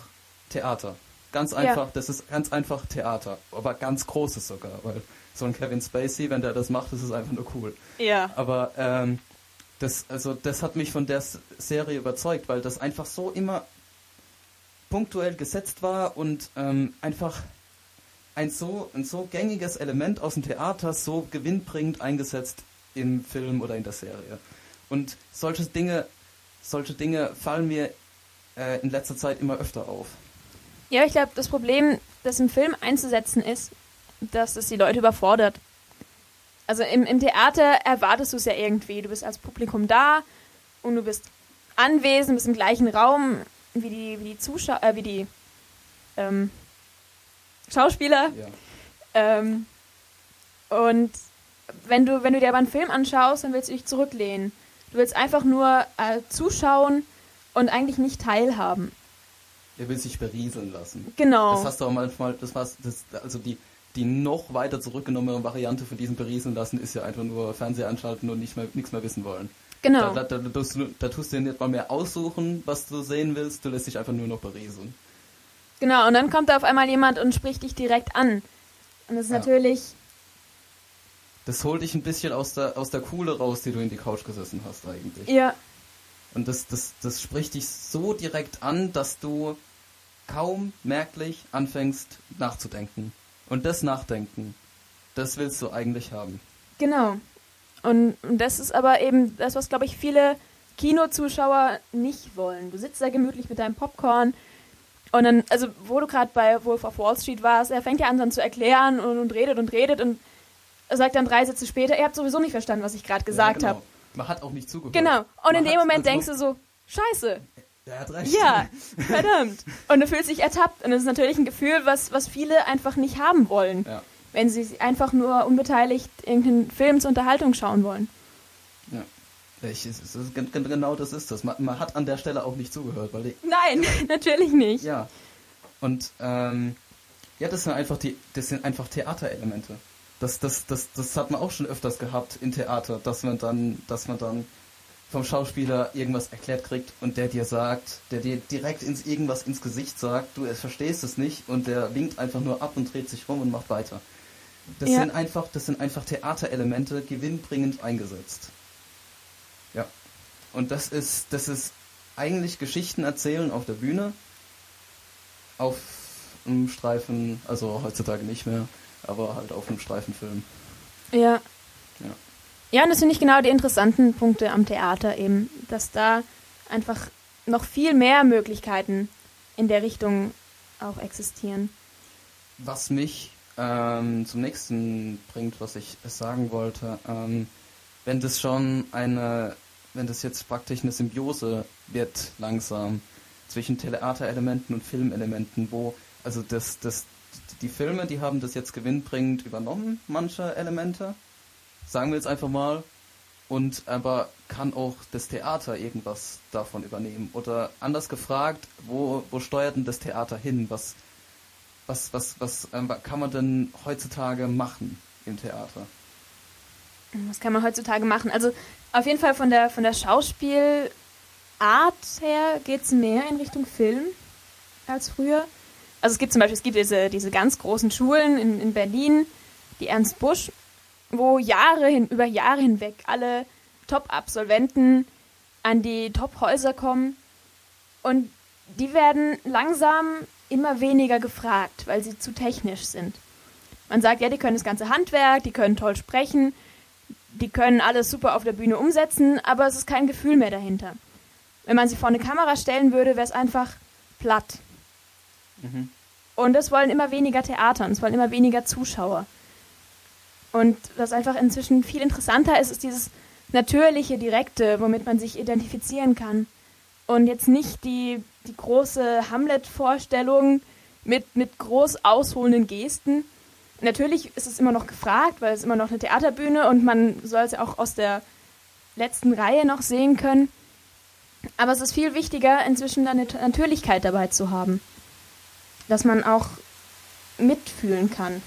Theater. Ganz Ja. einfach, das ist ganz einfach Theater, aber ganz großes sogar, weil so ein Kevin Spacey, wenn der das macht, das ist einfach nur cool. Ja. Aber ähm, das, also das hat mich von der Serie überzeugt, weil das einfach so immer punktuell gesetzt war und ähm, einfach ein so, ein so gängiges Element aus dem Theater so gewinnbringend eingesetzt im Film oder in der Serie. Und solche Dinge, solche Dinge fallen mir äh, in letzter Zeit immer öfter auf. Ja, ich glaube, das Problem, das im Film einzusetzen ist, dass es die Leute überfordert. Also im, im Theater erwartest du es ja irgendwie. Du bist als Publikum da und du bist anwesend, bist im gleichen Raum wie die, wie die Zuschauer, äh, wie die ähm, Schauspieler. Ja. Ähm, und wenn du, wenn du dir aber einen Film anschaust, dann willst du dich zurücklehnen. Du willst einfach nur äh, zuschauen und eigentlich nicht teilhaben. Er will sich berieseln lassen. Genau. Das hast du auch manchmal, das war's, das, also die, die noch weiter zurückgenommene Variante von diesem Berieseln lassen ist ja einfach nur Fernseher anschalten und nicht mehr, nichts mehr wissen wollen. genau. Da, da, da, tust du, da tust du dir nicht mal mehr aussuchen, was du sehen willst, du lässt dich einfach nur noch berieseln. Genau, und dann kommt da auf einmal jemand und spricht dich direkt an. Und das ist Ja. natürlich, Das holt dich ein bisschen aus der, aus der Kuhle raus, die du in die Couch gesessen hast eigentlich. ja, Und das, das, das spricht dich so direkt an, dass du kaum merklich anfängst nachzudenken. Und das Nachdenken, das willst du eigentlich haben. genau. Und, und das ist aber eben das, was, glaube ich, viele Kinozuschauer nicht wollen. Du sitzt da gemütlich mit deinem Popcorn und dann, also wo du gerade bei Wolf of Wall Street warst, er fängt ja an dann zu erklären und, und redet und redet und sagt dann drei Sätze später, ihr habt sowieso nicht verstanden, was ich gerade gesagt ja, habe. genau. Man hat auch nicht zugehört. Genau. Und Man in dem Moment denkst du so, scheiße, Der hat recht. Ja, verdammt. Und du fühlst dich ertappt. Und das ist natürlich ein Gefühl, was, was viele einfach nicht haben wollen. Ja. Wenn sie einfach nur unbeteiligt irgendeinen Film zur Unterhaltung schauen wollen. ja. Ich, es gen- genau das ist das. Man, man hat an der Stelle auch nicht zugehört, weil die, Nein, natürlich nicht. Ja. Und ähm, ja, das sind einfach die, das sind einfach Theaterelemente. Das, das, das, das hat man auch schon öfters gehabt in Theater, dass man dann, dass man dann vom Schauspieler irgendwas erklärt kriegt und der dir sagt, der dir direkt ins irgendwas ins Gesicht sagt, du es verstehst es nicht und der winkt einfach nur ab und dreht sich rum und macht weiter. Das Ja. sind einfach, das sind einfach Theaterelemente gewinnbringend eingesetzt. Und das ist, das ist eigentlich Geschichten erzählen auf der Bühne, auf einem Streifen, also heutzutage nicht mehr, aber halt auf einem Streifenfilm. Ja. Ja. Ja, und das finde ich genau die interessanten Punkte am Theater eben, dass da einfach noch viel mehr Möglichkeiten in der Richtung auch existieren. Was mich ähm, zum nächsten bringt, was ich sagen wollte, ähm, wenn das schon eine, wenn das jetzt praktisch eine Symbiose wird langsam zwischen Theaterelementen und Filmelementen, wo also das, das, die Filme, die haben das jetzt gewinnbringend übernommen, manche Elemente, sagen wir jetzt einfach mal, und aber kann auch das Theater irgendwas davon übernehmen? Oder anders gefragt, wo, wo steuert denn das Theater hin? Was, was, was, was ähm, kann man denn heutzutage machen im Theater? Was kann man heutzutage machen? Also auf jeden Fall von der, von der Schauspielart her geht es mehr in Richtung Film als früher. Also es gibt zum Beispiel, es gibt diese, diese ganz großen Schulen in, in Berlin, die Ernst Busch, wo Jahre hin, über Jahre hinweg alle Top-Absolventen an die Top-Häuser kommen und die werden langsam immer weniger gefragt, weil sie zu technisch sind. Man sagt, ja, die können das ganze Handwerk, die können toll sprechen, die können alles super auf der Bühne umsetzen, aber es ist kein Gefühl mehr dahinter. Wenn man sie vor eine Kamera stellen würde, wäre es einfach platt. Mhm. Und das wollen immer weniger Theater und es wollen immer weniger Zuschauer. Und was einfach inzwischen viel interessanter ist, ist dieses natürliche, direkte, womit man sich identifizieren kann. Und jetzt nicht die, die große Hamlet-Vorstellung mit, mit groß ausholenden Gesten. Natürlich ist es immer noch gefragt, weil es immer noch eine Theaterbühne und man soll es ja auch aus der letzten Reihe noch sehen können. Aber es ist viel wichtiger, inzwischen eine Natürlichkeit dabei zu haben. Dass man auch mitfühlen kann.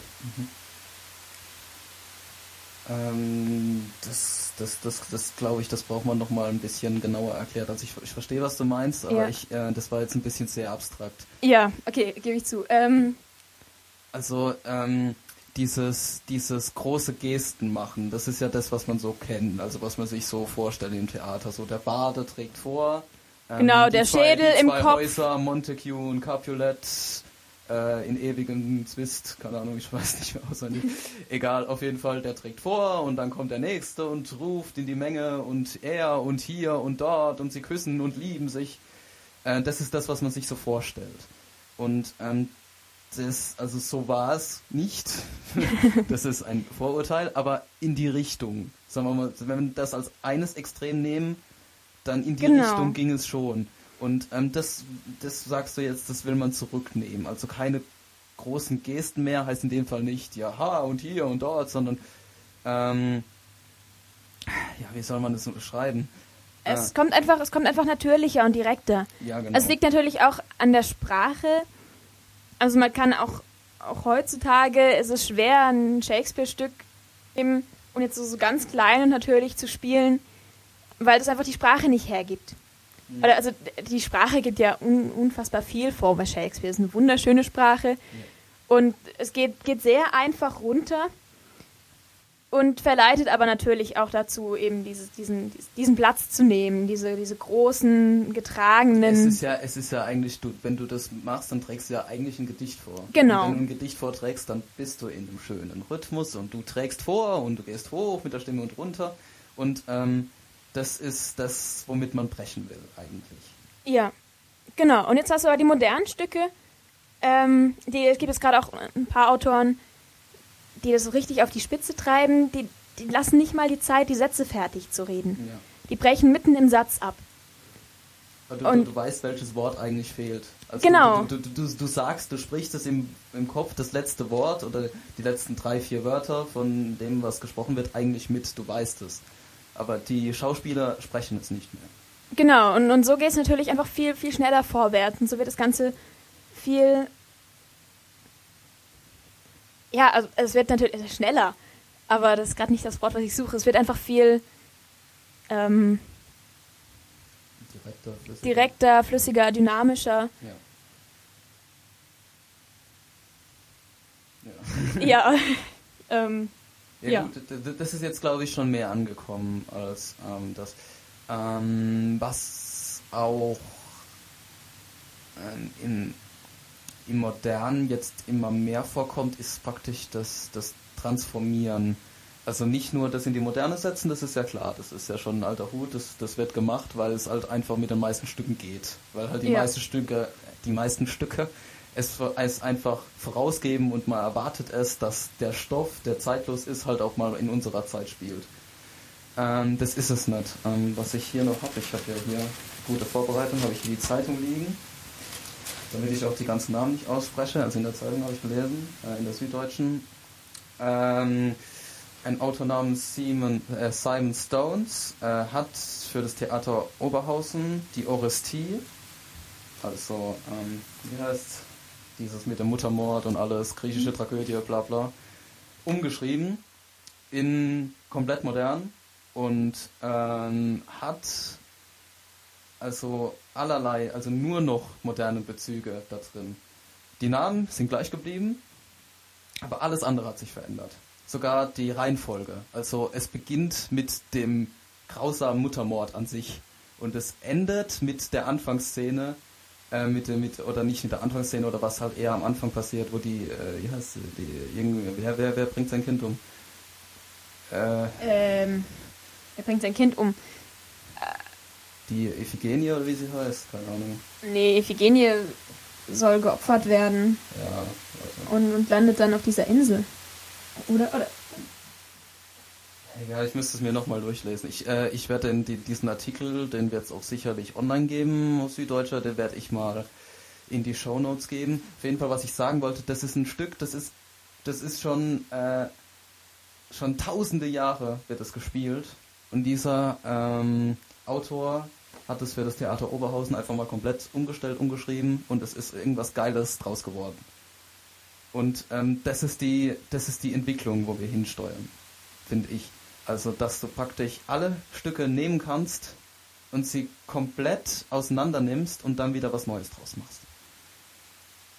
Ähm, das, das, das, das glaube ich, das braucht man noch mal ein bisschen genauer erklärt. Also ich, ich verstehe, was du meinst, aber Ja. ich, äh, das war jetzt ein bisschen sehr abstrakt. Ja, okay, gebe ich zu. Ähm, Also ähm, dieses, dieses große Gesten machen, das ist ja das, was man so kennt, also was man sich so vorstellt im Theater. So der Bade trägt vor. ähm, Genau, der zwei, Schädel im zwei Kopf. Häuser, Montague und Capulet, äh, in ewigem Zwist, keine Ahnung, ich weiß nicht mehr auswendig. Egal, auf jeden Fall, der trägt vor und dann kommt der Nächste und ruft in die Menge und er und hier und dort und sie küssen und lieben sich. Äh, das ist das, was man sich so vorstellt. Und ähm, das, also so war es nicht. das ist ein Vorurteil, aber in die Richtung. Sagen wir mal, wenn wir das als eines Extrem nehmen, dann in die Genau. Richtung ging es schon. Und ähm, das, das sagst du jetzt, das will man zurücknehmen. Also keine großen Gesten mehr, heißt in dem Fall nicht, ja, ha, und hier und dort, sondern, ähm, ja, wie soll man das so beschreiben? es Ah. kommt einfach, es kommt einfach natürlicher und direkter. Ja, genau. Es liegt natürlich auch an der Sprache. Also man kann auch, auch heutzutage ist es schwer, ein Shakespeare-Stück eben und jetzt so, so ganz klein und natürlich zu spielen, weil das einfach die Sprache nicht hergibt. Oder also die Sprache gibt ja un, unfassbar viel vor bei Shakespeare. Es ist eine wunderschöne Sprache und es geht, geht sehr einfach runter und verleitet aber natürlich auch dazu, eben dieses, diesen, diesen Platz zu nehmen, diese, diese großen, getragenen. Es ist ja, es ist ja eigentlich, du, wenn du das machst, dann trägst du ja eigentlich ein Gedicht vor. Genau. Und wenn du ein Gedicht vorträgst, dann bist du in einem schönen Rhythmus und du trägst vor und du gehst hoch mit der Stimme und runter. Und ähm, das ist das, womit man brechen will, eigentlich. Ja, genau. Und jetzt hast du aber die modernen Stücke. Ähm, die, es gibt jetzt gerade auch ein paar Autoren, die das so richtig auf die Spitze treiben. Die, die lassen nicht mal die Zeit, die Sätze fertig zu reden. Ja. Die brechen mitten im Satz ab. Du, Und- du, weißt, welches Wort eigentlich fehlt. Also Genau. Du, du, du sagst, du sprichst es im, im Kopf, das letzte Wort oder die letzten drei, vier Wörter von dem, was gesprochen wird, eigentlich mit. Du weißt es. Aber die Schauspieler sprechen es nicht mehr. Genau, und, und so geht es natürlich einfach viel, viel schneller vorwärts. Und so wird das Ganze viel. Ja, also es wird natürlich schneller, aber das ist gerade nicht das Wort, was ich suche. Es wird einfach viel ähm, Direkter, flüssiger. direkter, flüssiger, dynamischer. Ja. Ja. Ja. ähm, Ja, Ja. Gut, das ist jetzt, glaube ich, schon mehr angekommen als ähm, das. Ähm, was auch ähm, in, im Modernen jetzt immer mehr vorkommt, ist praktisch das, das Transformieren. Also nicht nur das in die Moderne setzen, das ist ja klar, das ist ja schon ein alter Hut, das, das wird gemacht, weil es halt einfach mit den meisten Stücken geht. Weil halt die Ja. meisten Stücke, die meisten Stücke es, es einfach vorausgeben und man erwartet es, dass der Stoff, der zeitlos ist, halt auch mal in unserer Zeit spielt. Ähm, das ist es nicht. Ähm, was ich hier noch habe, ich habe ja hier gute Vorbereitung, habe ich hier die Zeitung liegen, damit ich auch die ganzen Namen nicht ausspreche. Also in der Zeitung habe ich gelesen, äh, in der Süddeutschen. Ähm, ein Autor namens Simon, äh, Simon Stones äh, hat für das Theater Oberhausen die Orestie, also ähm, wie heißt dieses mit dem Muttermord und alles, griechische Tragödie, bla bla, umgeschrieben in komplett modern und ähm, hat also allerlei, also nur noch moderne Bezüge da drin. Die Namen sind gleich geblieben, aber alles andere hat sich verändert. Sogar die Reihenfolge. Also es beginnt mit dem grausamen Muttermord an sich und es endet mit der Anfangsszene, äh, mit, mit oder nicht mit der Anfangsszene oder was halt eher am Anfang passiert, wo die, äh, wie heißt die, irgendwie, wer, wer, wer bringt sein Kind um? Äh, ähm, er bringt sein Kind um. Die Iphigenie oder wie sie heißt, keine Ahnung. Nee, Iphigenie soll geopfert werden Ja, warte. und, und landet dann auf dieser Insel. Oder? Oder? Ja, ich müsste es mir nochmal durchlesen. Ich, äh, ich werde den, die, diesen Artikel, den wird es auch sicherlich online geben aus Süddeutscher, den werde ich mal in die Shownotes geben. Auf jeden Fall, was ich sagen wollte, das ist ein Stück, das ist, das ist schon, äh, schon tausende Jahre wird es gespielt. Und dieser ähm, Autor hat es für das Theater Oberhausen einfach mal komplett umgestellt, umgeschrieben und es ist irgendwas Geiles draus geworden. Und ähm, das ist die, das ist die Entwicklung, wo wir hinsteuern, finde ich. Also, dass du praktisch alle Stücke nehmen kannst und sie komplett auseinander nimmst und dann wieder was Neues draus machst.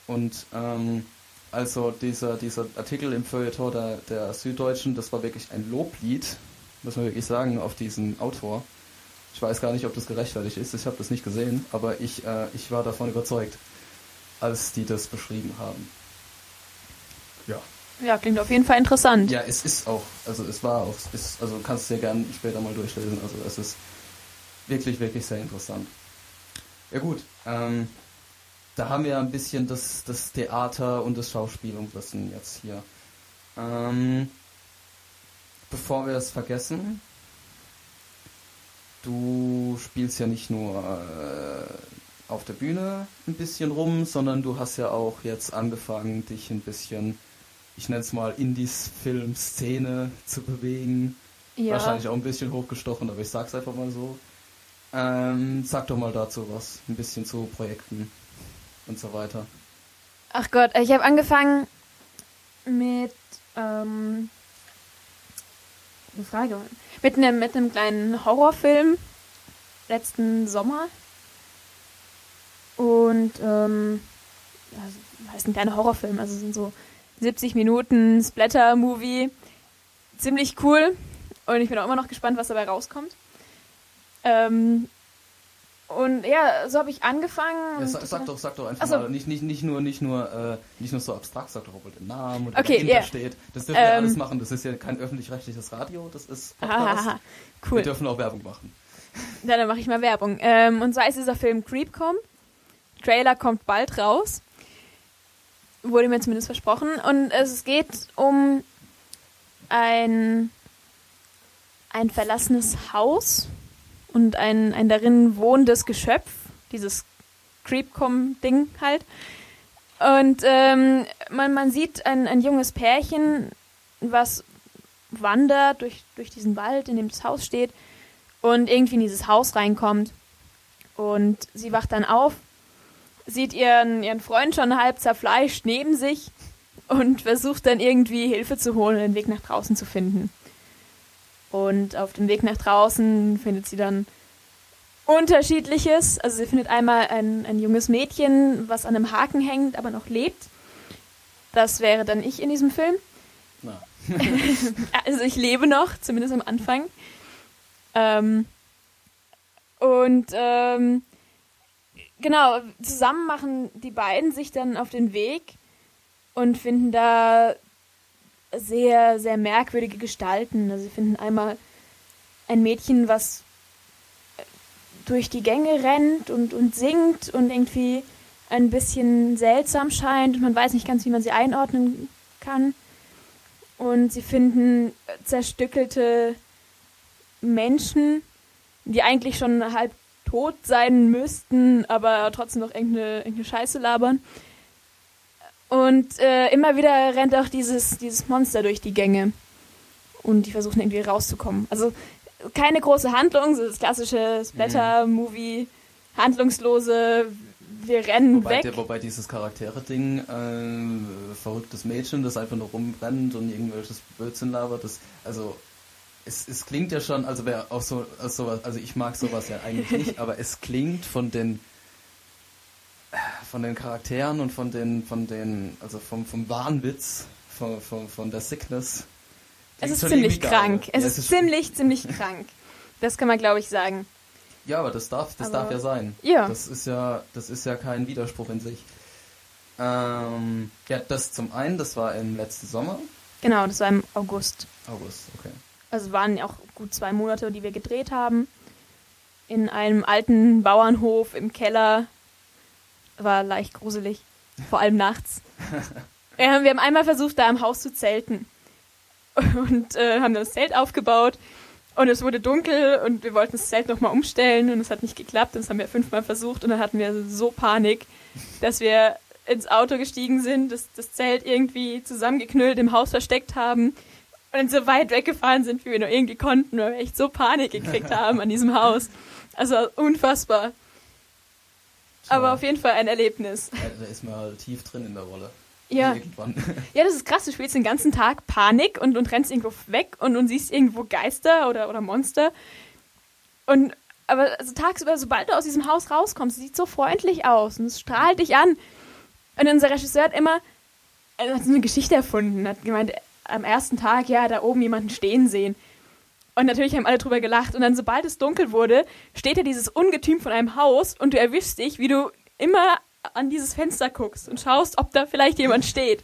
Und ähm, also dieser, dieser Artikel im Feuilleton der, der Süddeutschen, das war wirklich ein Loblied, muss man wirklich sagen, auf diesen Autor. Ich weiß gar nicht, ob das gerechtfertigt ist, ich habe das nicht gesehen, aber ich, äh, ich war davon überzeugt, als die das beschrieben haben. Ja. Ja, klingt auf jeden Fall interessant. Ja, es ist auch, also es war auch, es ist, also kannst du dir gerne später mal durchlesen. Also es ist wirklich, wirklich sehr interessant. Ja gut, ähm, da haben wir ein bisschen das, das Theater und das Schauspiel umrissen jetzt hier. Ähm, bevor wir es vergessen, du spielst ja nicht nur äh, auf der Bühne ein bisschen rum, sondern du hast ja auch jetzt angefangen, dich ein bisschen ich nenne es mal Indies-Film-Szene zu bewegen. Ja. Wahrscheinlich auch ein bisschen hochgestochen, aber ich sag's einfach mal so. Ähm, sag doch mal dazu was, ein bisschen zu Projekten und so weiter. Ach Gott, ich habe angefangen mit ähm, eine Frage. Mit einem mit einem kleinen Horrorfilm letzten Sommer. Und ähm, ja, heißt ein kleiner Horrorfilm, also sind so 70 Minuten Splatter-Movie, ziemlich cool. Und ich bin auch immer noch gespannt, was dabei rauskommt. Ähm, und ja, so habe ich angefangen. Ja, sag, sag doch, sag doch einfach Ach so. mal, nicht, nicht, nicht nur, nicht nur, äh, nicht nur so abstrakt, sag doch mal den Namen und Okay, dahinter ja. steht. Das dürfen wir Ähm. alles machen, das ist ja kein öffentlich-rechtliches Radio, das ist Podcast. Aha, Wir cool. dürfen auch Werbung machen. Ja, dann mache ich mal Werbung. Ähm, und zwar ist dieser Film Creepcom. Trailer kommt bald raus. Wurde mir zumindest versprochen. Und es geht um ein, ein verlassenes Haus und ein, ein darin wohnendes Geschöpf, dieses Creepcom-Ding halt. Und ähm, man, man sieht ein, ein junges Pärchen, was wandert durch, durch diesen Wald, in dem das Haus steht und irgendwie in dieses Haus reinkommt. Und sie wacht dann auf, sieht ihren, ihren Freund schon halb zerfleischt neben sich und versucht dann irgendwie Hilfe zu holen und den Weg nach draußen zu finden. Und auf dem Weg nach draußen findet sie dann unterschiedliches. Also sie findet einmal ein, ein junges Mädchen, was an einem Haken hängt, aber noch lebt. Das wäre dann ich in diesem Film. Na. also ich lebe noch, zumindest am Anfang. Ähm, und ähm, genau, zusammen machen die beiden sich dann auf den Weg und finden da sehr, sehr merkwürdige Gestalten. Also sie finden einmal ein Mädchen, was durch die Gänge rennt und, und singt und irgendwie ein bisschen seltsam scheint und man weiß nicht ganz, wie man sie einordnen kann. Und sie finden zerstückelte Menschen, die eigentlich schon halb tot sein müssten, aber trotzdem noch irgendeine, irgendeine Scheiße labern. Und äh, immer wieder rennt auch dieses, dieses Monster durch die Gänge. Und die versuchen irgendwie rauszukommen. Also keine große Handlung, so das klassische Splatter-Movie, handlungslose, wir rennen Wobei, weg. der, wobei dieses Charaktere-Ding, äh, verrücktes Mädchen, das einfach nur rumrennt und irgendwelches Blödsinn labert, das, also, es, es klingt ja schon, also wer auch so, sowas, also ich mag sowas ja eigentlich nicht, aber es klingt von den, von den Charakteren und von den, von den, also vom, vom Wahnwitz, von, von, von der Sickness. Es ist ziemlich krank. Es Ja, ist ziemlich, ziemlich krank. Das kann man, glaube ich, sagen. Ja, aber das darf, das Aber- darf ja sein. Ja. Das ist ja, das ist ja kein Widerspruch in sich. Ähm, ja, das zum einen, das war im letzten Sommer. Genau, das war im August. August, okay. Also waren ja auch gut zwei Monate, die wir gedreht haben. In einem alten Bauernhof im Keller. War leicht gruselig. Vor allem nachts. ja, wir haben einmal versucht, da im Haus zu zelten. Und äh, haben das Zelt aufgebaut. Und es wurde dunkel und wir wollten das Zelt nochmal umstellen und es hat nicht geklappt. Und das haben wir fünfmal versucht und dann hatten wir so Panik, dass wir ins Auto gestiegen sind, das, das Zelt irgendwie zusammengeknüllt im Haus versteckt haben und so weit weggefahren sind, wie wir nur irgendwie konnten, weil wir echt so Panik gekriegt haben an diesem Haus. Also unfassbar. Aber auf jeden Fall ein Erlebnis. ja, da ist man halt tief drin in der Rolle. Ja, Irgendwann. ja, das ist krass. Du spielst den ganzen Tag Panik und, und rennst irgendwo weg und, und siehst irgendwo Geister oder, oder Monster. Und aber also tagsüber, sobald du aus diesem Haus rauskommst, sieht so freundlich aus und es strahlt dich an. Und unser Regisseur hat immer er hat so eine Geschichte erfunden, hat gemeint, am ersten Tag, ja, da oben jemanden stehen sehen. Und natürlich haben alle drüber gelacht. Und dann, sobald es dunkel wurde, steht da dieses Ungetüm von einem Haus und du erwischst dich, wie du immer an dieses Fenster guckst und schaust, ob da vielleicht jemand steht.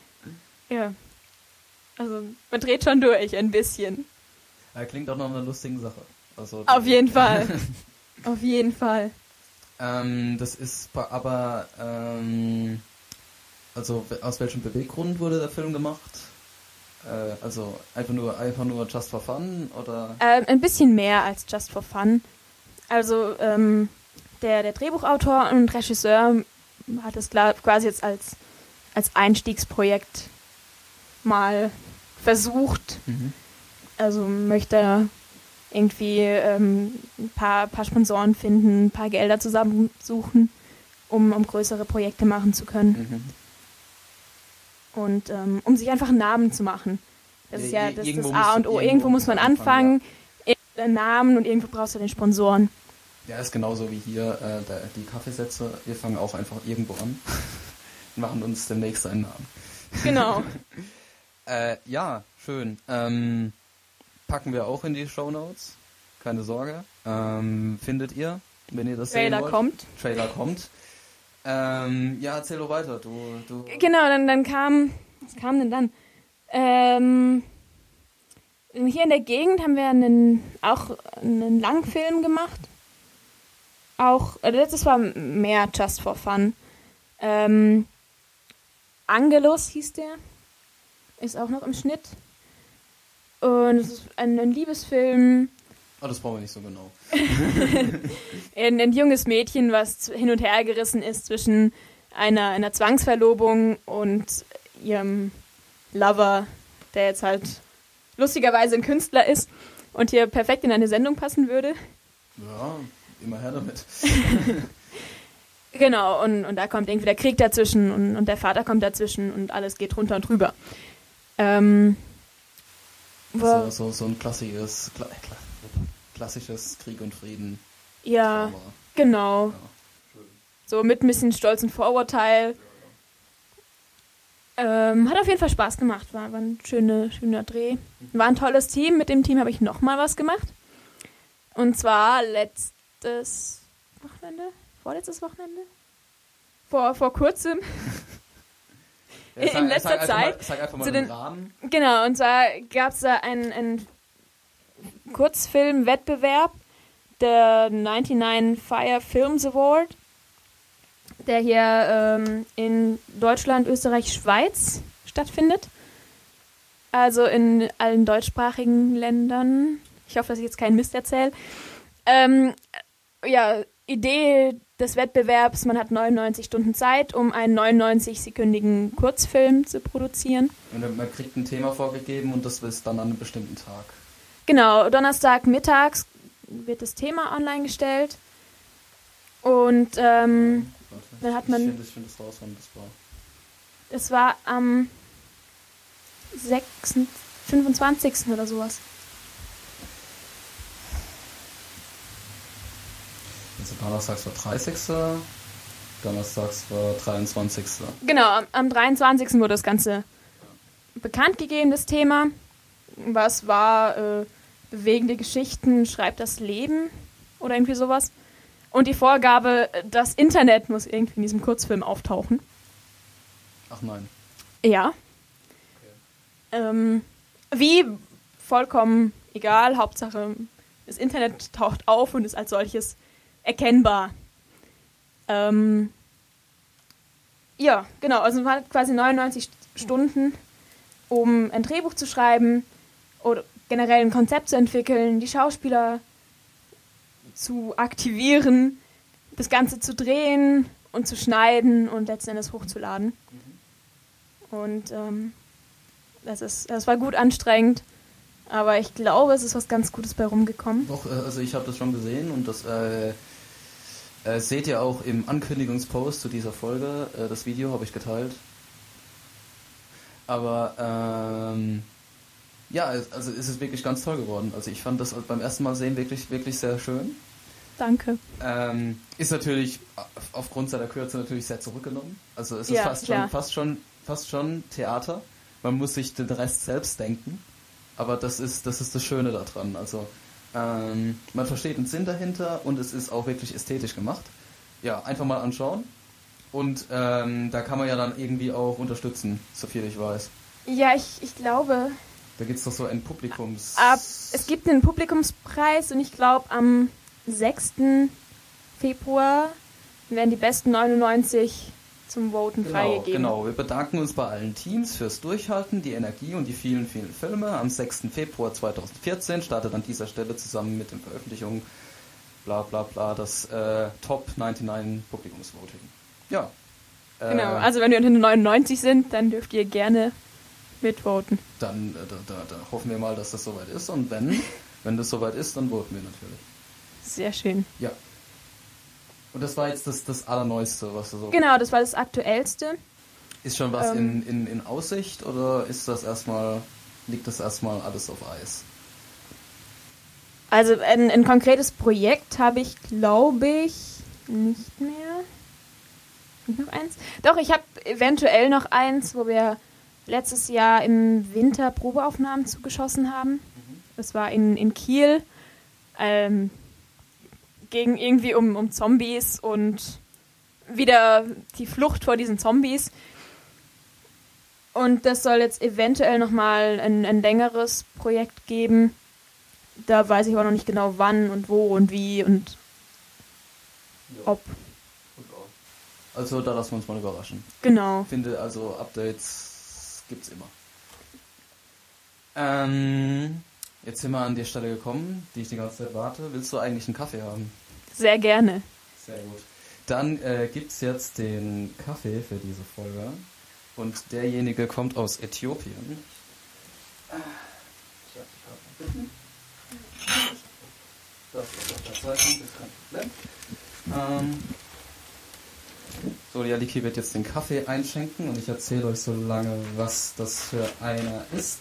ja. Also, man dreht schon durch ein bisschen. Ja, klingt auch nach einer lustigen Sache. Also, Auf jeden Fall. Auf jeden Fall. Ähm, das ist aber, ähm, also aus welchem Beweggrund wurde der Film gemacht? Äh, also einfach nur, einfach nur just for fun oder? Ähm, ein bisschen mehr als Just for Fun. Also ähm, der, der Drehbuchautor und Regisseur hat es quasi jetzt als, als Einstiegsprojekt mal versucht. Mhm. Also möchte irgendwie ähm, ein paar, paar Sponsoren finden, ein paar Gelder zusammensuchen, um, um größere Projekte machen zu können. Mhm. Und ähm, um sich einfach einen Namen zu machen. Das ist ja das, das irgendwo A und O. irgendwo Irgendwo muss man anfangen, anfangen, einen Namen und irgendwo brauchst du den Sponsoren. Ja, ist genauso wie hier äh, der, die Kaffeesätze. Wir fangen auch einfach irgendwo an und machen uns demnächst einen Namen. Genau. Äh, ja, schön. Ähm, packen wir auch in die Show Notes. Keine Sorge. Ähm, findet ihr, wenn ihr das sehen Trailer wollt. kommt. Trailer kommt. Ähm, ja, erzähl doch weiter. Du, du. Genau, dann, dann kam, was kam denn dann? Ähm, hier in der Gegend haben wir einen, auch einen Langfilm gemacht. Auch, äh, das war mehr Just for Fun. Ähm, Angelus hieß der. Ist auch noch im Schnitt. Und es ist ein, ein Liebesfilm Ah, das brauchen wir nicht so genau. ein, ein junges Mädchen, was hin und her gerissen ist zwischen einer, einer Zwangsverlobung und ihrem Lover, der jetzt halt lustigerweise ein Künstler ist und hier perfekt in eine Sendung passen würde. Ja, immer her damit. genau, und, und da kommt irgendwie der Krieg dazwischen und, und der Vater kommt dazwischen und alles geht runter und drüber. Ähm, so, so, so ein klassisches, kla klassisches Krieg und Frieden. Ja, Drama. genau. Ja, so mit ein bisschen Stolz und Vorurteil. Ähm, hat auf jeden Fall Spaß gemacht, war, war ein schöner, schöner Dreh. War ein tolles Team. Mit dem Team habe ich nochmal was gemacht. Und zwar letztes Wochenende? Vorletztes Wochenende? Vor, vor kurzem. Ja, sag, in letzter sag Zeit. Mal, sag einfach mal zu den, Rahmen. Genau, und zwar gab es da einen, einen Kurzfilm-Wettbewerb, der 99 Fire Films Award, der hier ähm, in Deutschland, Österreich, Schweiz stattfindet. Also in allen deutschsprachigen Ländern. Ich hoffe, dass ich jetzt keinen Mist erzähle. Ähm, ja, Idee des Wettbewerbs, man hat 99 Stunden Zeit, um einen 99-sekündigen Kurzfilm zu produzieren. Und man kriegt ein Thema vorgegeben und das ist dann an einem bestimmten Tag. Genau, Donnerstag mittags wird das Thema online gestellt. Und ähm, Warte, dann hat man. Ich finde find das raus, wann das war. Das war am 6, 25. oder sowas. Also Donnerstags war 30. Donnerstags war 23. Genau, am, am 23. wurde das Ganze bekannt gegeben, das Thema. Was war äh, bewegende Geschichten, schreibt das Leben oder irgendwie sowas. Und die Vorgabe, das Internet muss irgendwie in diesem Kurzfilm auftauchen. Ach nein. Ja. Okay. Ähm, wie vollkommen egal, Hauptsache das Internet taucht auf und ist als solches erkennbar. Ähm, ja, genau, also man hat quasi 99 Stunden, um ein Drehbuch zu schreiben oder generell ein Konzept zu entwickeln, die Schauspieler zu aktivieren, das Ganze zu drehen und zu schneiden und letzten Endes hochzuladen. Und ähm, das, ist, das war gut anstrengend, aber ich glaube, es ist was ganz Gutes bei rumgekommen. Doch, äh, also ich habe das schon gesehen und das äh, äh, seht ihr auch im Ankündigungspost zu dieser Folge. Äh, das Video habe ich geteilt. Aber ähm, ja, also ist es wirklich ganz toll geworden. Also ich fand das beim ersten Mal sehen wirklich, wirklich sehr schön. Danke. Ähm, ist natürlich aufgrund seiner Kürze natürlich sehr zurückgenommen. Also es ist ja, fast, schon, fast, schon, fast schon Theater. Man muss sich den Rest selbst denken. Aber das ist das, ist das Schöne daran. Also ähm, man versteht den Sinn dahinter und es ist auch wirklich ästhetisch gemacht. Ja, einfach mal anschauen. Und ähm, da kann man ja dann irgendwie auch unterstützen, so viel ich weiß. Ja, ich, ich glaube, da gibt es doch so einen Publikums... Ab, es gibt einen Publikumspreis und ich glaube am 6. Februar werden die besten 99 zum Voten genau, freigegeben. Genau, wir bedanken uns bei allen Teams fürs Durchhalten, die Energie und die vielen, vielen Filme. Am 6. Februar 2014 startet an dieser Stelle zusammen mit den Veröffentlichungen bla bla bla das äh, Top 99 Publikumsvoting. Ja. Genau, äh, also wenn wir unter den 99 sind, dann dürft ihr gerne mitvoten. Dann äh, da, da, da, hoffen wir mal, dass das soweit ist. Und wenn, wenn das soweit ist, dann voten wir natürlich. Sehr schön. Ja. Und das war jetzt das, das Allerneueste, was du so. Genau, das war das Aktuellste. Ist schon was ähm, in, in, in Aussicht oder ist das erstmal, liegt das erstmal alles auf Eis? Also ein, ein konkretes Projekt habe ich, glaube ich, nicht mehr. Noch eins? Doch, ich habe eventuell noch eins, wo wir letztes Jahr im Winter Probeaufnahmen zugeschossen haben. Das war in, in Kiel. Ähm, ging irgendwie um, um Zombies und wieder die Flucht vor diesen Zombies. Und das soll jetzt eventuell nochmal ein, ein längeres Projekt geben. Da weiß ich aber noch nicht genau wann und wo und wie und ja. ob. Also da lassen wir uns mal überraschen. Genau. Ich finde also Updates gibt's immer. Ähm, Jetzt sind wir an die Stelle gekommen, die ich die ganze Zeit warte. Willst du eigentlich einen Kaffee haben? Sehr gerne. Sehr gut. Dann äh, gibt es jetzt den Kaffee für diese Folge. Und derjenige kommt aus Äthiopien. Das ist auf der Seite, ist kein Problem. Ähm, so, die Aliki wird jetzt den Kaffee einschenken und ich erzähle euch so lange, was das für einer ist.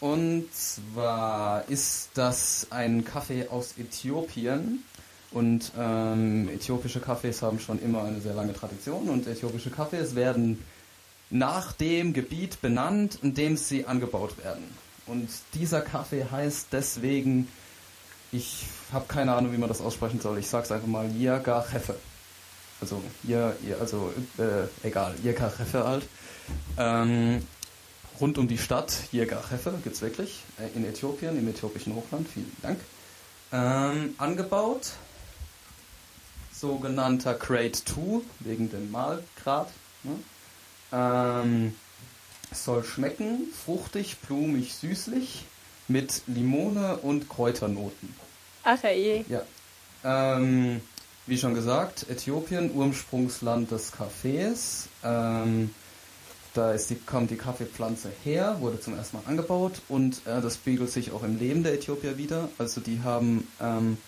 Und zwar ist das ein Kaffee aus Äthiopien. Und ähm, äthiopische Kaffees haben schon immer eine sehr lange Tradition und äthiopische Kaffees werden nach dem Gebiet benannt, in dem sie angebaut werden. Und dieser Kaffee heißt deswegen, ich habe keine Ahnung, wie man das aussprechen soll, ich sage es einfach mal Yagachefe. Also, ihr, ihr, also äh, egal, Yagachefe halt. Ähm, rund um die Stadt Yagachefe gibt es wirklich, äh, in Äthiopien, im äthiopischen Hochland, vielen Dank. Ähm, angebaut, sogenannter Grade 2, wegen dem Mahlgrad. Ne? Ähm, soll schmecken, fruchtig, blumig, süßlich, mit Limone und Kräuternoten. Ach je. Ja. Ähm, wie schon gesagt, Äthiopien, Ursprungsland des Kaffees. Ähm, da die, kommt die Kaffeepflanze her, wurde zum ersten Mal angebaut und äh, das spiegelt sich auch im Leben der Äthiopier wieder. Also die haben ähm,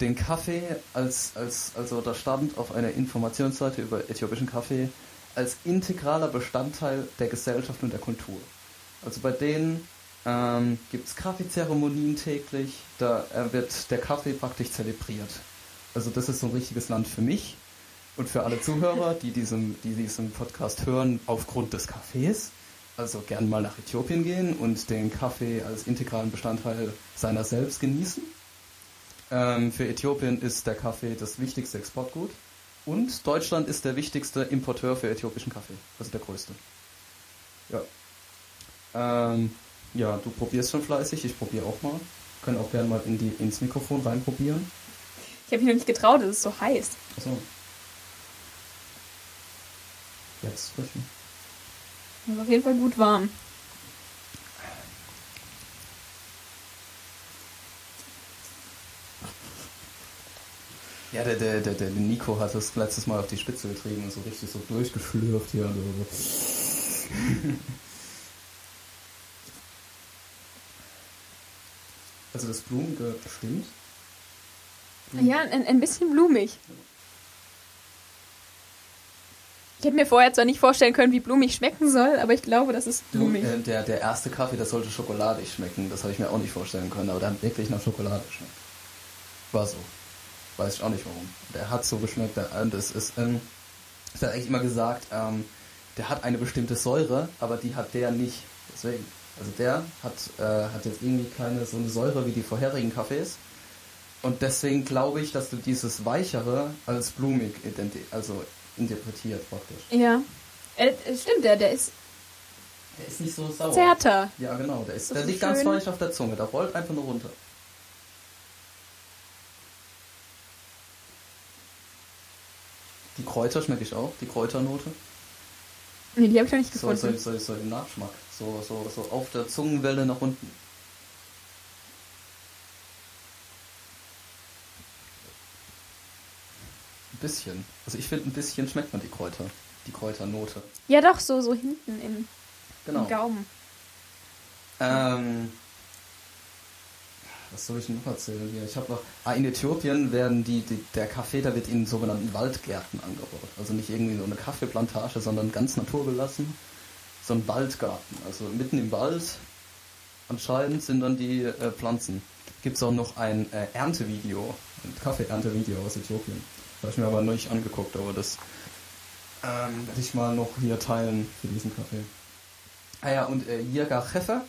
den Kaffee als, als, also da stand auf einer Informationsseite über äthiopischen Kaffee als integraler Bestandteil der Gesellschaft und der Kultur. Also bei denen ähm, gibt es Kaffeezeremonien täglich, da äh, wird der Kaffee praktisch zelebriert. Also das ist so ein richtiges Land für mich und für alle Zuhörer, die diesem, die diesen Podcast hören aufgrund des Kaffees. Also gern mal nach Äthiopien gehen und den Kaffee als integralen Bestandteil seiner selbst genießen. Ähm, für Äthiopien ist der Kaffee das wichtigste Exportgut. Und Deutschland ist der wichtigste Importeur für äthiopischen Kaffee. Also der größte. Ja. Ähm, ja, du probierst schon fleißig, ich probiere auch mal. Können auch gerne mal in die, ins Mikrofon reinprobieren. Ich habe mich noch nicht getraut, es ist so heiß. Achso. Jetzt frischen. Es ist auf jeden Fall gut warm. Ja, der, der, der, der Nico hat das letztes Mal auf die Spitze getrieben und so richtig so durchgeschlürft hier. Also so. das Blumige stimmt. Ja, ein, ein bisschen blumig. Ich hätte mir vorher zwar nicht vorstellen können, wie blumig schmecken soll, aber ich glaube, das ist Du, blumig. äh, der, der erste Kaffee, das sollte schokoladig schmecken. Das habe ich mir auch nicht vorstellen können, aber der hat wirklich nach Schokolade geschmeckt. War so. Weiß ich auch nicht warum. Der hat so geschmeckt. Und es ist, ähm, ich habe eigentlich immer gesagt, ähm, der hat eine bestimmte Säure, aber die hat der nicht. Deswegen. Also der hat, äh, hat jetzt irgendwie keine so eine Säure wie die vorherigen Kaffees. Und deswegen glaube ich, dass du dieses Weichere als blumig also interpretiert praktisch. Ja. Äh, äh, stimmt, der, der ist Der ist nicht so sauer. zärter. Ja, genau. Der, ist, der ist liegt ganz schön. weich auf der Zunge. Der rollt einfach nur runter. Die Kräuter schmecke ich auch. Die Kräuternote. Nee, die habe ich noch nicht So, gefunden. so, so, so im Nachschmack. So, so, so auf der Zungenwelle nach unten. Bisschen. Also ich finde, ein bisschen schmeckt man die Kräuter. Die Kräuternote. Ja, doch, so, so hinten im, Genau. im Gaumen. Ähm, was soll ich noch erzählen hier? Ich habe noch. Ah, in Äthiopien werden die, die, der Kaffee, da wird in sogenannten Waldgärten angebaut. Also nicht irgendwie so eine Kaffeeplantage, sondern ganz naturbelassen. So ein Waldgarten. Also mitten im Wald anscheinend sind dann die äh, Pflanzen. Gibt es auch noch ein äh, Erntevideo, ein Kaffee-Erntevideo aus Äthiopien. Das habe ich mir aber noch nicht angeguckt, aber das ähm, werde ich mal noch hier teilen für diesen Kaffee. Ah ja, und äh, Yirgacheffe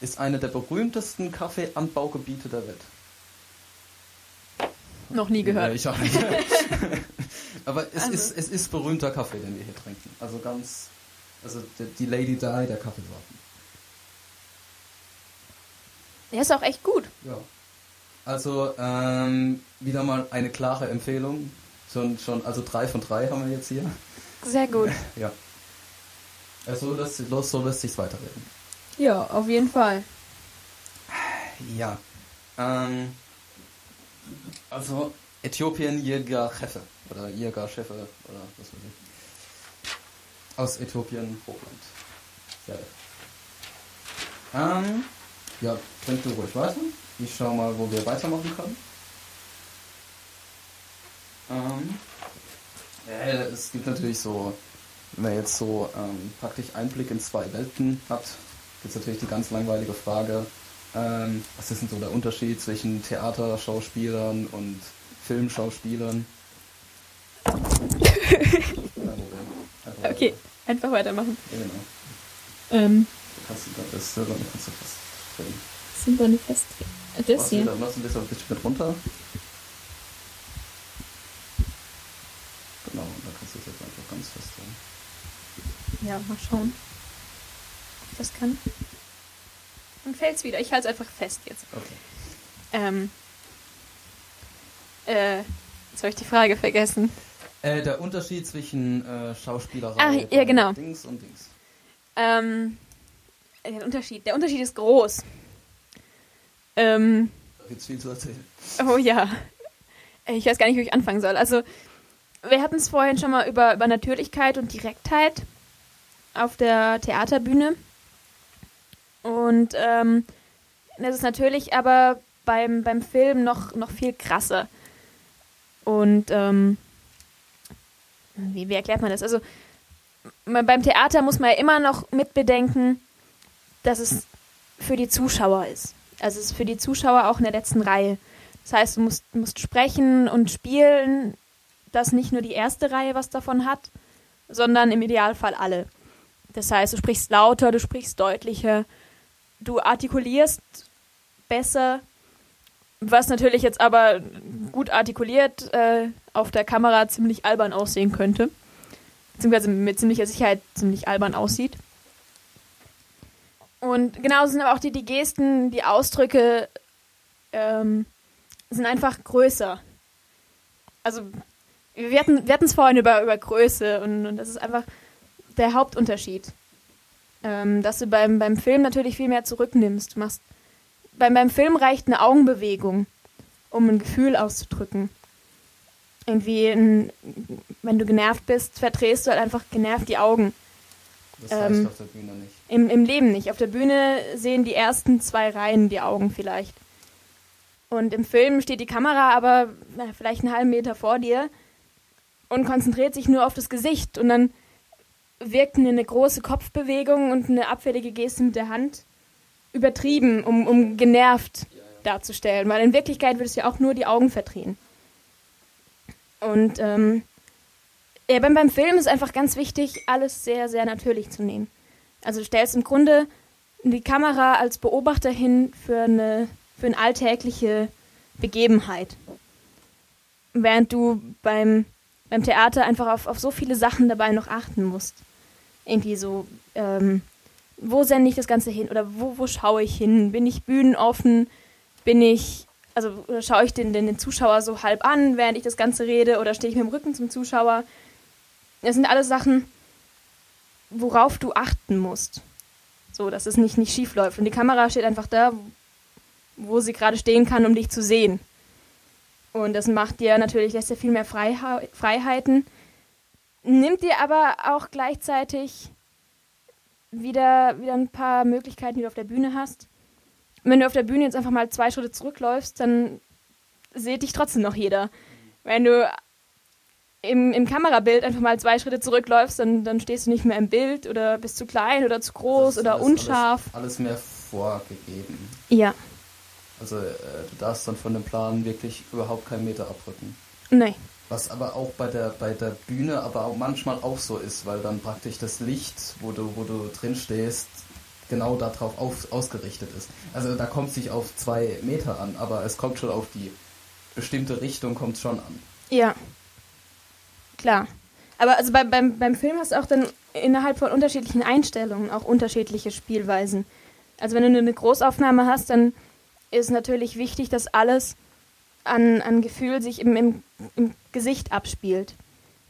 ist eine der berühmtesten Kaffeeanbaugebiete der Welt. Noch nie gehört. Ja, ich auch nicht. Aber es, Also. ist, es ist berühmter Kaffee, den wir hier trinken. Also ganz, also die, die Lady Di der Kaffeesorten. Der ist auch echt gut. Ja. Also ähm, wieder mal eine klare Empfehlung. Schon, schon, also drei von drei haben wir jetzt hier. Sehr gut. Ja. Also lässt, los, so lässt sich's weiterreden. Ja, auf jeden Fall. Ja. Ähm, also Äthiopien Jäger Chefe oder Jäger Chefe oder was weiß ich. Aus Äthiopien Hochland. Sehr ähm, ja, trink du ruhig weiter. Ich schau mal, wo wir weitermachen können. Ähm, ja, es gibt natürlich so, wenn man jetzt so ähm, praktisch Einblick in zwei Welten hat, gibt es natürlich die ganz langweilige Frage, ähm, was ist denn so der Unterschied zwischen Theaterschauspielern und Filmschauspielern? okay, einfach weitermachen. Ja, genau. Ähm, kannst du da das, kannst du fast drin. Sind wir nicht fest? Das hier. machst du bisschen, ein bisschen mit runter. Genau, und dann kannst du es jetzt einfach ganz fest drin. Ja, mal schauen. Ob ich das kann. Dann fällt's wieder. Ich halte es einfach fest jetzt. Okay. Ähm. Äh, jetzt habe ich die Frage vergessen. Äh, der Unterschied zwischen äh, Schauspielerei Ah, ja, genau. Dings und Dings. Ähm, der Unterschied. Der Unterschied ist groß. Ähm, Da gibt's viel zu erzählen. oh ja. Ich weiß gar nicht, wo ich anfangen soll. Also, wir hatten es vorhin schon mal über, über Natürlichkeit und Direktheit auf der Theaterbühne. Und ähm, das ist natürlich aber beim, beim Film noch, noch viel krasser. Und ähm, wie, wie erklärt man das? Also man- beim Theater muss man ja immer noch mitbedenken, dass es für die Zuschauer ist. Also es ist für die Zuschauer auch in der letzten Reihe. Das heißt, du musst, musst sprechen und spielen, dass nicht nur die erste Reihe was davon hat, sondern im Idealfall alle. Das heißt, du sprichst lauter, du sprichst deutlicher, du artikulierst besser, was natürlich jetzt aber gut artikuliert äh, auf der Kamera ziemlich albern aussehen könnte. Beziehungsweise mit ziemlicher Sicherheit ziemlich albern aussieht. Und genauso sind aber auch die, die Gesten, die Ausdrücke ähm, sind einfach größer. Also wir hatten wir es vorhin über, über Größe und, und das ist einfach der Hauptunterschied. Ähm, dass du beim, beim Film natürlich viel mehr zurücknimmst. Du machst, beim, beim Film reicht eine Augenbewegung, um ein Gefühl auszudrücken. Irgendwie, ein, wenn du genervt bist, verdrehst du halt einfach genervt die Augen. Das Ähm, reicht auf der Bühne nicht. Im, Im Leben nicht. Auf der Bühne sehen die ersten zwei Reihen die Augen vielleicht. Und im Film steht die Kamera aber na, vielleicht einen halben Meter vor dir und konzentriert sich nur auf das Gesicht. Und dann wirkt eine, eine große Kopfbewegung und eine abfällige Geste mit der Hand übertrieben, um, um genervt darzustellen. Weil in Wirklichkeit würdest du ja auch nur die Augen verdrehen. Und ähm, ja, beim, beim Film ist einfach ganz wichtig, alles sehr, sehr natürlich zu nehmen. Also du stellst im Grunde die Kamera als Beobachter hin für eine, für eine alltägliche Begebenheit. Während du beim, beim Theater einfach auf, auf so viele Sachen dabei noch achten musst. Irgendwie so, ähm, wo sende ich das Ganze hin oder wo, wo schaue ich hin? Bin ich bühnenoffen? Bin ich, also schaue ich den, den, den Zuschauer so halb an, während ich das Ganze rede oder stehe ich mit dem Rücken zum Zuschauer? Das sind alles Sachen, worauf du achten musst. So, dass es nicht, nicht schief läuft. Und die Kamera steht einfach da, wo sie gerade stehen kann, um dich zu sehen. Und das macht dir natürlich, lässt dir viel mehr Freihei- Freiheiten, nimmt dir aber auch gleichzeitig wieder, wieder ein paar Möglichkeiten, die du auf der Bühne hast. Wenn du auf der Bühne jetzt einfach mal zwei Schritte zurückläufst, dann sieht dich trotzdem noch jeder. Wenn du im, im Kamerabild einfach mal zwei Schritte zurückläufst, dann, dann stehst du nicht mehr im Bild oder bist zu klein oder zu groß oder alles- unscharf. Alles, alles mehr vorgegeben. Ja, Also äh, du darfst dann von dem Plan wirklich überhaupt keinen Meter abrücken. nee. Was aber auch bei der bei der Bühne aber auch manchmal auch so ist, weil dann praktisch das Licht, wo du wo du drin stehst, genau darauf auf, ausgerichtet ist. Also da kommt es nicht auf zwei Meter an, aber es kommt schon auf die bestimmte Richtung kommt schon an. Ja. Klar. Aber also bei, beim, beim Film hast du auch dann innerhalb von unterschiedlichen Einstellungen auch unterschiedliche Spielweisen. Also wenn du eine Großaufnahme hast, dann ist natürlich wichtig, dass alles an, an Gefühl sich im, im, im Gesicht abspielt.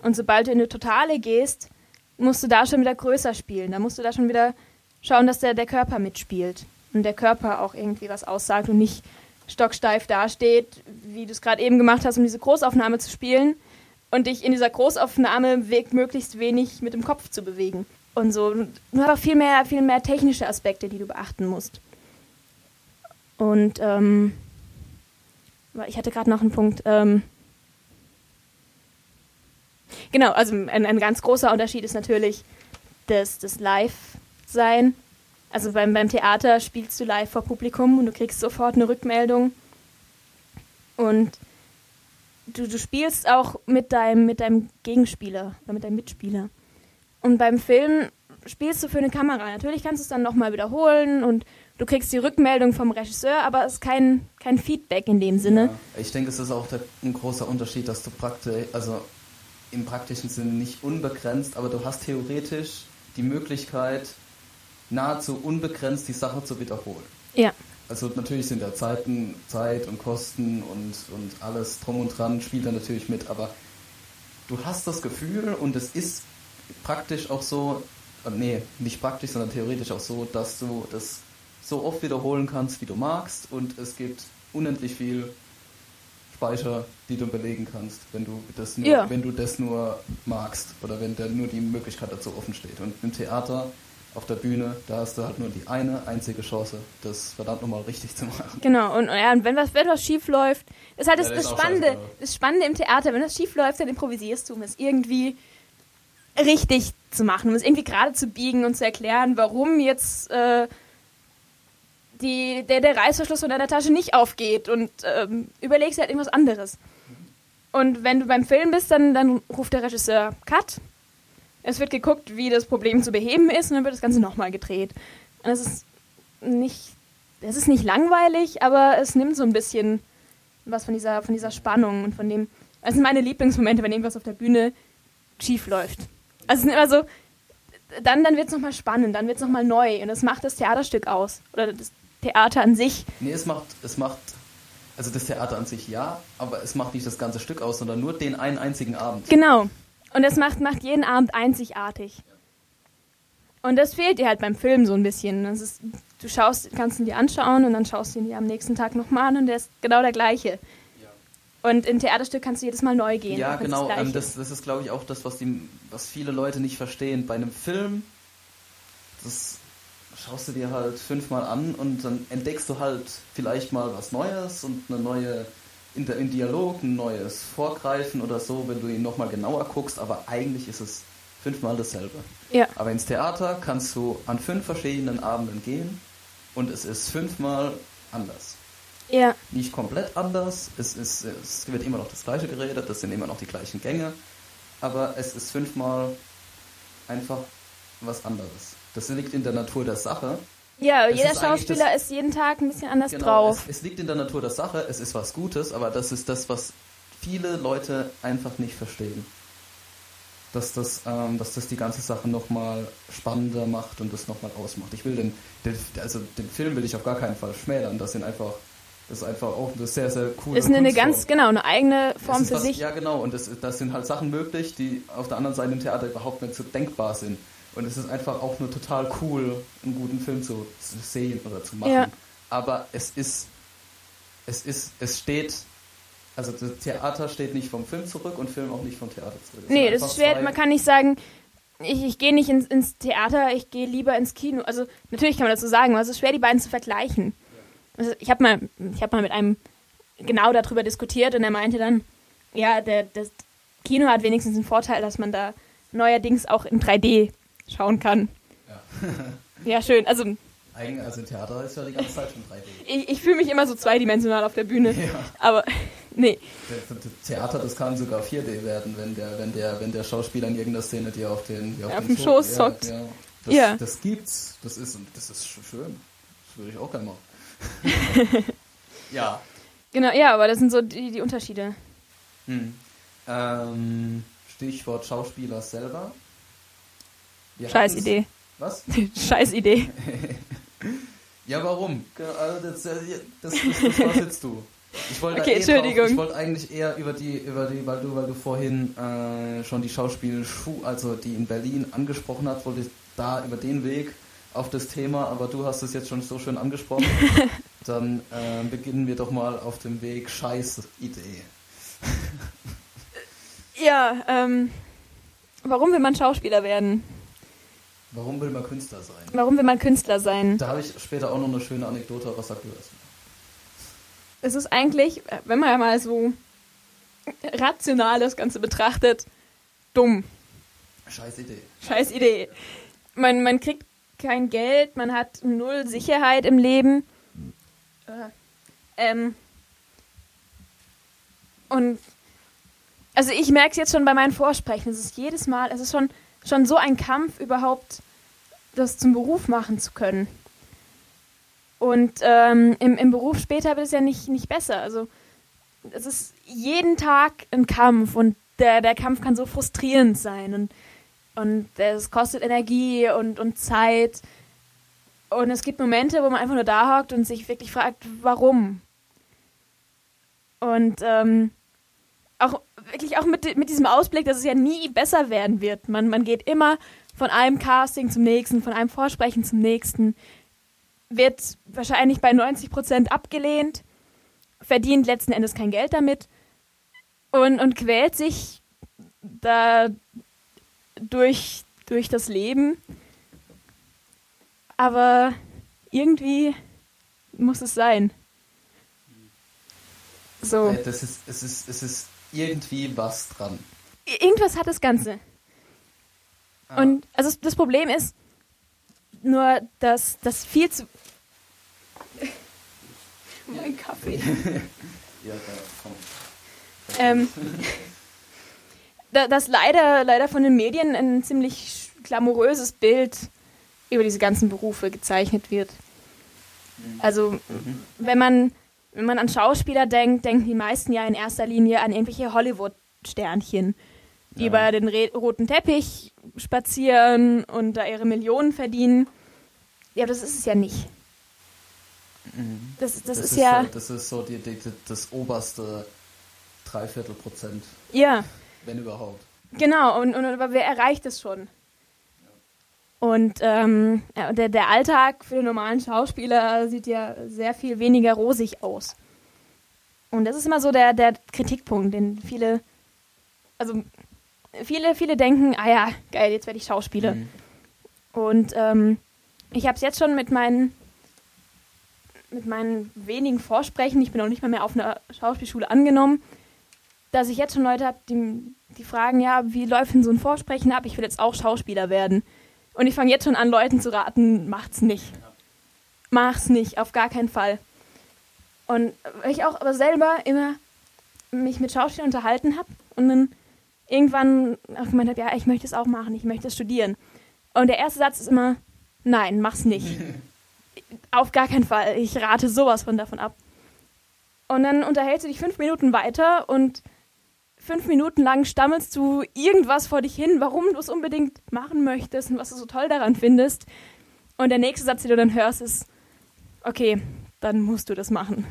Und sobald du in eine Totale gehst, musst du da schon wieder größer spielen. Da musst du da schon wieder schauen, dass der, der Körper mitspielt. und der Körper auch irgendwie was aussagt und nicht stocksteif dasteht, wie du es gerade eben gemacht hast, um diese Großaufnahme zu spielen und dich in dieser Großaufnahme weg möglichst wenig mit dem Kopf zu bewegen. Und so. Du hast auch viel mehr, viel mehr technische Aspekte, die du beachten musst. Und ähm, ich hatte gerade noch einen Punkt. Ähm, genau, also ein, ein ganz großer Unterschied ist natürlich das, das Live-Sein. Also beim, beim Theater spielst du live vor Publikum und du kriegst sofort eine Rückmeldung. Und du, du spielst auch mit deinem, mit deinem Gegenspieler oder mit deinem Mitspieler. Und beim Film spielst du für eine Kamera. Natürlich kannst du es dann nochmal wiederholen und du kriegst die Rückmeldung vom Regisseur, aber es ist kein, kein Feedback in dem Sinne. Ja, ich denke, es ist auch der, ein großer Unterschied, dass du praktisch, also im praktischen Sinne nicht unbegrenzt, aber du hast theoretisch die Möglichkeit, nahezu unbegrenzt die Sache zu wiederholen. Ja. Also natürlich sind ja Zeiten, Zeit und Kosten und, und alles drum und dran spielt da natürlich mit, aber du hast das Gefühl und es ist praktisch auch so, äh, nee, nicht praktisch, sondern theoretisch auch so, dass du das so oft wiederholen kannst, wie du magst und es gibt unendlich viel Speicher, die du belegen kannst, wenn du das nur, ja. wenn du das nur magst oder wenn da nur die Möglichkeit dazu offen steht. Und im Theater auf der Bühne, da hast du halt nur die eine einzige Chance, das verdammt nochmal richtig zu machen. Genau, und, ja, und wenn, was, wenn was schief läuft, ist halt das, ja, das, das Spannende, das Spannende im Theater, wenn das schief läuft, dann improvisierst du, es irgendwie richtig zu machen, um es irgendwie gerade zu biegen und zu erklären, warum jetzt äh, die, der, der Reißverschluss von deiner Tasche nicht aufgeht und ähm, überlegst halt irgendwas anderes. Und wenn du beim Film bist, dann, dann ruft der Regisseur Cut es wird geguckt, wie das Problem zu beheben ist und dann wird das Ganze nochmal gedreht. Und es ist nicht, es ist nicht langweilig, aber es nimmt so ein bisschen was von dieser, von dieser Spannung und von dem. Das sind meine Lieblingsmomente, wenn irgendwas auf der Bühne schief läuft. Also es sind immer so, dann, dann wird es nochmal spannend, dann wird es nochmal neu und das macht das Theaterstück aus. Oder das Theater an sich. Nee, es macht, es macht, also das Theater an sich ja, aber es macht nicht das ganze Stück aus, sondern nur den einen einzigen Abend. Genau. Und das macht, macht jeden Abend einzigartig. Und das fehlt dir halt beim Film so ein bisschen. Das ist, du schaust, kannst ihn dir anschauen und dann schaust du ihn dir am nächsten Tag nochmal an und der ist genau der gleiche. Und im Theaterstück kannst du jedes Mal neu gehen. Ja, genau. Das, ähm, das, das, ist, glaube ich, auch das, was, die, was viele Leute nicht verstehen. Bei einem Film, das schaust du dir halt fünfmal an und dann entdeckst du halt vielleicht mal was Neues und eine neue in, der, in Dialog ein neues Vorgreifen oder so, wenn du ihn nochmal genauer guckst, aber eigentlich ist es fünfmal dasselbe. Ja. Aber ins Theater kannst du an fünf verschiedenen Abenden gehen und es ist fünfmal anders. Ja. Nicht komplett anders, es, ist, es wird immer noch das gleiche geredet, das sind immer noch die gleichen Gänge, aber es ist fünfmal einfach was anderes. Das liegt in der Natur der Sache ja, das jeder Schauspieler das, ist jeden Tag ein bisschen anders genau, drauf. Es, es, liegt in der Natur der Sache, es ist was Gutes, aber das ist das, was viele Leute einfach nicht verstehen. Dass das, ähm, dass das die ganze Sache nochmal spannender macht und das nochmal ausmacht. Ich will den, den, also den Film will ich auf gar keinen Fall schmälern. Das sind einfach, das ist einfach auch eine sehr, sehr coole Das ist eine ganz, genau, eine eigene Form für was, sich. Ja, genau, und das, das sind halt Sachen möglich, die auf der anderen Seite im Theater überhaupt nicht so denkbar sind. Und es ist einfach auch nur total cool, einen guten Film zu, zu sehen oder zu machen. Ja. Aber es ist, es ist, es steht, also das Theater steht nicht vom Film zurück und Film auch nicht vom Theater zurück. Das nee, das ist schwer, man kann nicht sagen, ich, ich gehe nicht ins, ins, Theater, ich gehe lieber ins Kino. Also natürlich kann man dazu sagen, aber es ist schwer, die beiden zu vergleichen. Also ich habe mal, hab mal mit einem genau darüber diskutiert und er meinte dann, ja, der, das Kino hat wenigstens den Vorteil, dass man da neuerdings auch in 3D schauen kann. Ja, ja schön. Also, also Theater ist ja die ganze Zeit schon 3D. Ich, ich fühle mich immer so zweidimensional auf der Bühne. Ja. Aber nee. Theater, das kann sogar 4D werden, wenn der, wenn der, wenn der Schauspieler in irgendeiner Szene dir auf den, auf, auf den, Schoß zockt. Ja, das, ja. das gibt's. Das ist, das ist schön. Das würde ich auch gerne machen. ja. Genau, ja, aber das sind so die, die Unterschiede. Hm. Ähm, Stichwort Schauspieler selber. Scheiß Idee. Was? Scheiß Idee. ja, warum? Also das, das, das, das war's jetzt du. Ich wollte okay, eh Entschuldigung. Drauf, ich wollte eigentlich eher über die, über die, weil du, weil du vorhin äh, schon die Schauspielschule, also die in Berlin angesprochen hast, wollte ich da über den Weg auf das Thema, aber du hast es jetzt schon so schön angesprochen. Dann äh, beginnen wir doch mal auf dem Weg Scheiß Idee. ja, ähm, warum will man Schauspieler werden? Warum will man Künstler sein? Warum will man Künstler sein? Da habe ich später auch noch eine schöne Anekdote. Was sagt du dazu? Es ist eigentlich, wenn man mal so rational das Ganze betrachtet, dumm. Scheiß Idee. Scheiß Idee. Man, man kriegt kein Geld, man hat null Sicherheit im Leben. Äh, ähm, und also ich merke es jetzt schon bei meinen Vorsprechen. Es ist jedes Mal, es ist schon, schon so ein Kampf, überhaupt das zum Beruf machen zu können. Und ähm, im, im Beruf später wird es ja nicht, nicht besser. Also es ist jeden Tag ein Kampf und der, der Kampf kann so frustrierend sein und, und es kostet Energie und, und Zeit. Und es gibt Momente, wo man einfach nur da hockt und sich wirklich fragt, warum. Und ähm, auch wirklich auch mit, mit diesem Ausblick, dass es ja nie besser werden wird. Man, man geht immer von einem Casting zum nächsten, von einem Vorsprechen zum nächsten, wird wahrscheinlich bei 90 Prozent abgelehnt, verdient letzten Endes kein Geld damit und, und quält sich da durch, durch das Leben. Aber irgendwie muss es sein. So. Das ist, es, ist, es ist irgendwie was dran. Irgendwas hat das Ganze. Ah. Und also das Problem ist nur, dass das viel zu. mein Kaffee. ja, da, komm. Ähm, dass leider, leider von den Medien ein ziemlich glamouröses Bild über diese ganzen Berufe gezeichnet wird. Mhm. Also, mhm. wenn man, wenn man an Schauspieler denkt, denken die meisten ja in erster Linie an irgendwelche Hollywood-Sternchen, die ja. über den roten Teppich spazieren und da ihre Millionen verdienen. Ja, das ist es ja nicht. Mhm. Das, das, das, ist, ist ja. So, das ist so die, die, das oberste Dreiviertel Prozent. Ja. Wenn überhaupt. Genau, und, und aber wer erreicht es schon? Und ähm, der, der Alltag für den normalen Schauspieler sieht ja sehr viel weniger rosig aus. Und das ist immer so der, der Kritikpunkt, den viele, also viele, viele denken, ah ja, geil, jetzt werde ich Schauspieler. Mhm. Und ähm, ich habe es jetzt schon mit meinen, mit meinen wenigen Vorsprechen, ich bin auch nicht mal mehr auf einer Schauspielschule angenommen, dass ich jetzt schon Leute habe, die, die fragen, ja, wie läuft denn so ein Vorsprechen ab? Ich will jetzt auch Schauspieler werden. Und ich fange jetzt schon an, Leuten zu raten, macht's nicht. Mach's nicht, auf gar keinen Fall. Und weil ich auch aber selber immer mich mit Schauspielern unterhalten habe und dann irgendwann auch gemeint habe, ja, ich möchte es auch machen, ich möchte es studieren. Und der erste Satz ist immer, nein, mach's nicht. auf gar keinen Fall. Ich rate sowas von davon ab. Und dann unterhältst du dich fünf Minuten weiter und fünf Minuten lang stammelst du irgendwas vor dich hin, warum du es unbedingt machen möchtest und was du so toll daran findest. Und der nächste Satz, den du dann hörst, ist, okay, dann musst du das machen.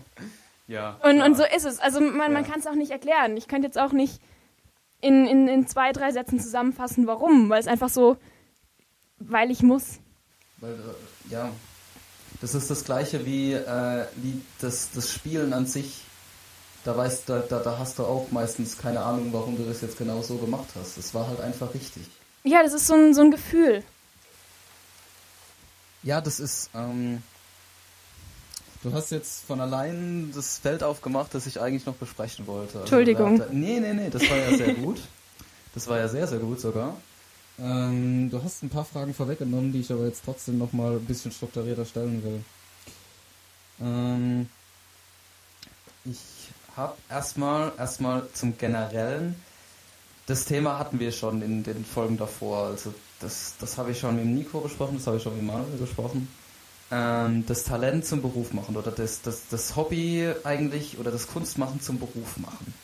ja. Und, und so ist es. Also man, ja. man kann es auch nicht erklären. Ich könnte jetzt auch nicht in, in, in zwei, drei Sätzen zusammenfassen, warum, weil es einfach so, weil ich muss. Weil, äh, ja, das ist das gleiche wie, äh, wie das, das Spielen an sich da weißt da, da, da hast du auch meistens keine Ahnung, warum du das jetzt genau so gemacht hast. Es war halt einfach richtig. Ja, das ist so ein, so ein Gefühl. Ja, das ist. Ähm, du hast jetzt von allein das Feld aufgemacht, das ich eigentlich noch besprechen wollte. Also, Entschuldigung. Da, nee, nee, nee, das war ja sehr gut. Das war ja sehr, sehr gut sogar. Ähm, du hast ein paar Fragen vorweggenommen, die ich aber jetzt trotzdem nochmal ein bisschen strukturierter stellen will. Ähm, ich habe. Erstmal, erstmal zum Generellen. Das Thema hatten wir schon in den Folgen davor. Also das, das habe ich schon mit Nico besprochen, das habe ich schon mit Manuel besprochen. Ähm, das Talent zum Beruf machen oder das, das, das Hobby eigentlich oder das Kunstmachen zum Beruf machen.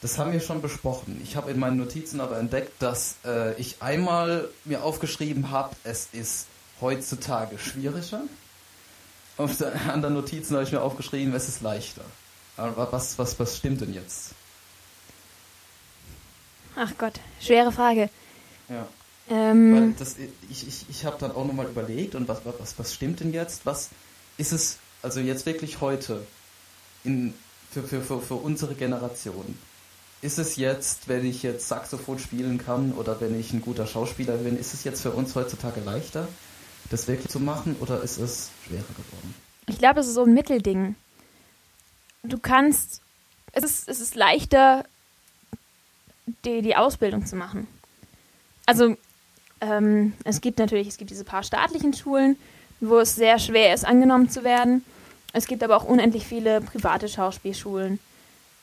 Das haben wir schon besprochen. Ich habe in meinen Notizen aber entdeckt, dass äh, ich einmal mir aufgeschrieben habe, es ist heutzutage schwieriger. Auf den anderen Notizen habe ich mir aufgeschrieben, es ist leichter. Aber was, was, was stimmt denn jetzt? Ach Gott, schwere Frage. Ja. Ähm, Weil das, ich ich, ich habe dann auch nochmal überlegt und was, was, was stimmt denn jetzt? Was ist es, also jetzt wirklich heute, in, für, für, für, für unsere Generation, ist es jetzt, wenn ich jetzt Saxophon spielen kann oder wenn ich ein guter Schauspieler bin, ist es jetzt für uns heutzutage leichter, das wirklich zu machen oder ist es schwerer geworden? Ich glaube, es ist so ein Mittelding. Du kannst, es ist, es ist leichter, die, die Ausbildung zu machen. Also ähm, es gibt natürlich, es gibt diese paar staatlichen Schulen, wo es sehr schwer ist, angenommen zu werden. Es gibt aber auch unendlich viele private Schauspielschulen.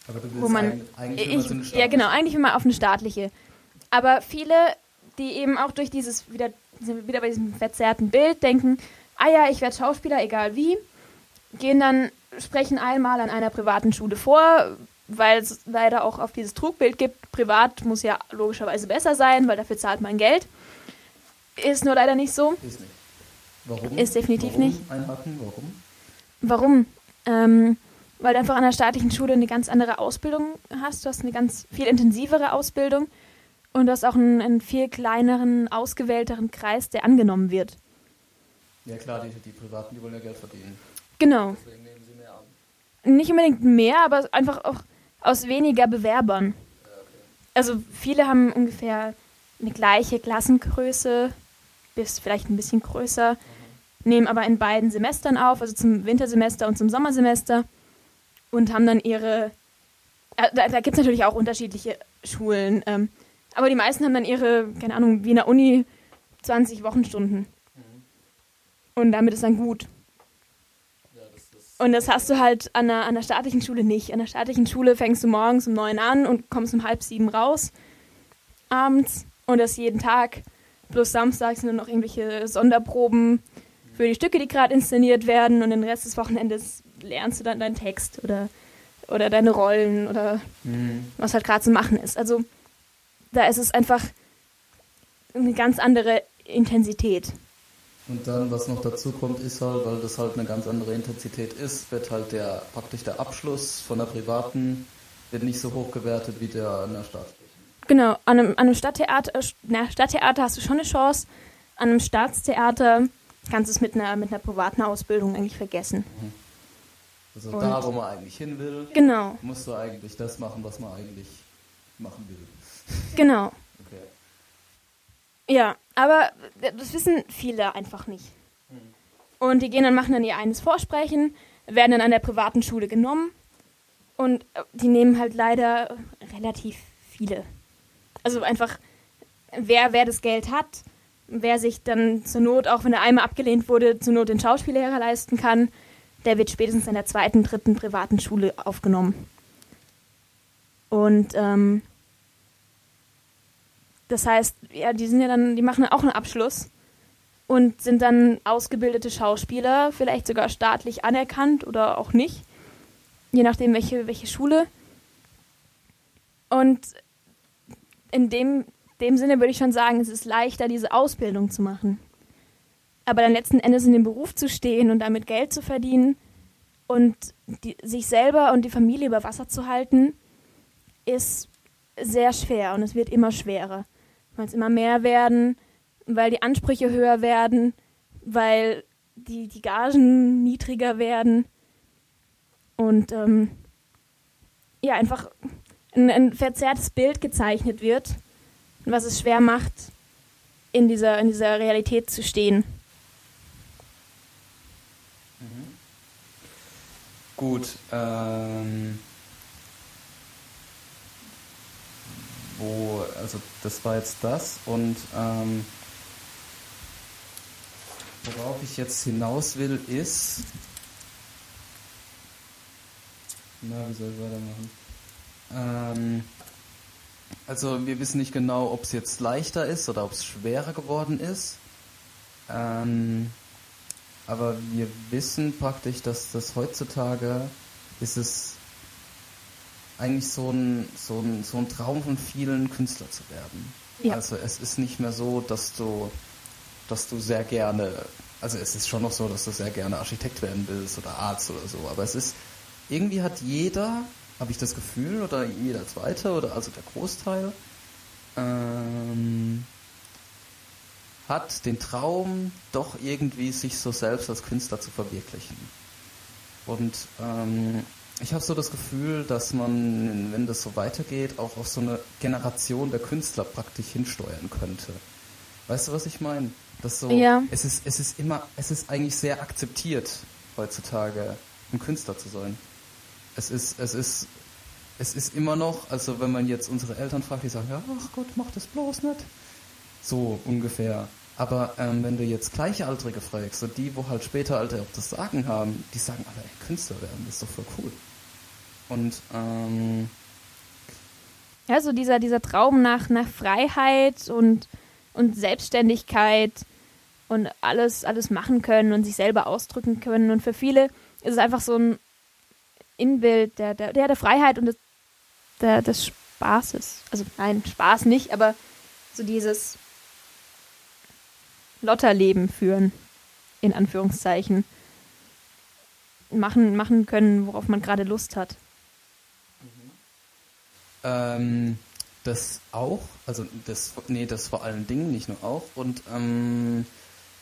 Aber du willst wo man, eigentlich ich, eine Ja, genau, eigentlich immer auf eine staatliche. Aber viele, die eben auch durch dieses, wieder, wieder bei diesem verzerrten Bild denken, ah ja, ich werde Schauspieler, egal wie, gehen dann, sprechen einmal an einer privaten Schule vor, weil es leider auch auf dieses Trugbild gibt, privat muss ja logischerweise besser sein, weil dafür zahlt man Geld. Ist nur leider nicht so. Ist nicht. Warum? Ist definitiv Warum? nicht. Einhaken? Warum? Warum? Ähm, weil du einfach an der staatlichen Schule eine ganz andere Ausbildung hast. Du hast eine ganz viel intensivere Ausbildung und du hast auch einen, einen viel kleineren, ausgewählteren Kreis, der angenommen wird. Ja klar, die, die Privaten, die wollen ja Geld verdienen. Genau. Deswegen nehmen sie mehr an. Nicht unbedingt mehr, aber einfach auch aus weniger Bewerbern. Also viele haben ungefähr eine gleiche Klassengröße, bis vielleicht ein bisschen größer, nehmen aber in beiden Semestern auf, also zum Wintersemester und zum Sommersemester und haben dann ihre, äh, da, da gibt es natürlich auch unterschiedliche Schulen, ähm, aber die meisten haben dann ihre, keine Ahnung, wie in der Uni 20 Wochenstunden. Mhm. Und damit ist dann gut. Und das hast du halt an der, an der staatlichen Schule nicht. An der staatlichen Schule fängst du morgens um neun an und kommst um halb sieben raus. Abends. Und das jeden Tag. Plus samstags sind noch irgendwelche Sonderproben für die Stücke, die gerade inszeniert werden. Und den Rest des Wochenendes lernst du dann deinen Text oder, oder deine Rollen oder mhm. was halt gerade zu machen ist. Also da ist es einfach eine ganz andere Intensität. Und dann, was noch dazu kommt, ist halt, weil das halt eine ganz andere Intensität ist, wird halt der praktisch der Abschluss von der privaten wird nicht so hoch gewertet wie der an der staatlichen. Genau, an einem, an einem Stadttheater, na, Stadttheater hast du schon eine Chance, an einem Staatstheater kannst du es mit einer, mit einer privaten Ausbildung eigentlich vergessen. Mhm. Also Und da, wo man eigentlich hin will, genau. musst du eigentlich das machen, was man eigentlich machen will. Genau. Ja, aber das wissen viele einfach nicht. Und die gehen dann, machen dann ihr eines Vorsprechen, werden dann an der privaten Schule genommen und äh, die nehmen halt leider relativ viele. Also einfach, wer, wer das Geld hat, wer sich dann zur Not, auch wenn er einmal abgelehnt wurde, zur Not den Schauspiellehrer leisten kann, der wird spätestens in der zweiten, dritten privaten Schule aufgenommen. Und ähm, das heißt, ja, die sind ja dann, die machen auch einen Abschluss und sind dann ausgebildete Schauspieler, vielleicht sogar staatlich anerkannt oder auch nicht, je nachdem, welche, welche Schule. Und in dem, dem Sinne würde ich schon sagen, es ist leichter, diese Ausbildung zu machen. Aber dann letzten Endes in dem Beruf zu stehen und damit Geld zu verdienen und die, sich selber und die Familie über Wasser zu halten, ist sehr schwer und es wird immer schwerer weil es immer mehr werden, weil die Ansprüche höher werden, weil die, die Gagen niedriger werden und ähm, ja, einfach ein, ein, verzerrtes Bild gezeichnet wird, was es schwer macht, in dieser, in dieser Realität zu stehen. Mhm. Gut, ähm, wo, also das war jetzt das und ähm, worauf ich jetzt hinaus will ist, na, wie soll ich weitermachen? Ähm, also wir wissen nicht genau, ob es jetzt leichter ist oder ob es schwerer geworden ist. Ähm, aber wir wissen praktisch, dass das heutzutage ist es eigentlich so ein, so, ein, so ein Traum von vielen Künstler zu werden. Ja. Also es ist nicht mehr so, dass du, dass du sehr gerne, also es ist schon noch so, dass du sehr gerne Architekt werden willst oder Arzt oder so, aber es ist, irgendwie hat jeder, habe ich das Gefühl, oder jeder Zweite oder also der Großteil, ähm, hat den Traum, doch irgendwie sich so selbst als Künstler zu verwirklichen. Und ähm, ich habe so das Gefühl, dass man, wenn das so weitergeht, auch auf so eine Generation der Künstler praktisch hinsteuern könnte. Weißt du, was ich meine? Das so, Ja. es ist, es ist immer, es ist eigentlich sehr akzeptiert heutzutage, ein Künstler zu sein. Es ist, es ist, es ist immer noch, also wenn man jetzt unsere Eltern fragt, die sagen, ja, ach Gott, mach das bloß nicht. So ungefähr. Aber ähm, wenn du jetzt Gleichaltrige fragst, so die, wo halt später Alter auch das Sagen haben, die sagen alle, ey, Künstler werden, das ist doch voll cool. Und ähm, Ja, so dieser, dieser Traum nach, nach Freiheit und, und Selbstständigkeit und alles, alles machen können und sich selber ausdrücken können. Und für viele ist es einfach so ein Inbild der, der, der, Freiheit und des, der, des Spaßes. Also nein, Spaß nicht, aber so dieses Lotterleben führen, in Anführungszeichen. Machen, machen können, worauf man gerade Lust hat. Ähm, das auch, also das, nee, das vor allen Dingen, nicht nur auch. Und ähm,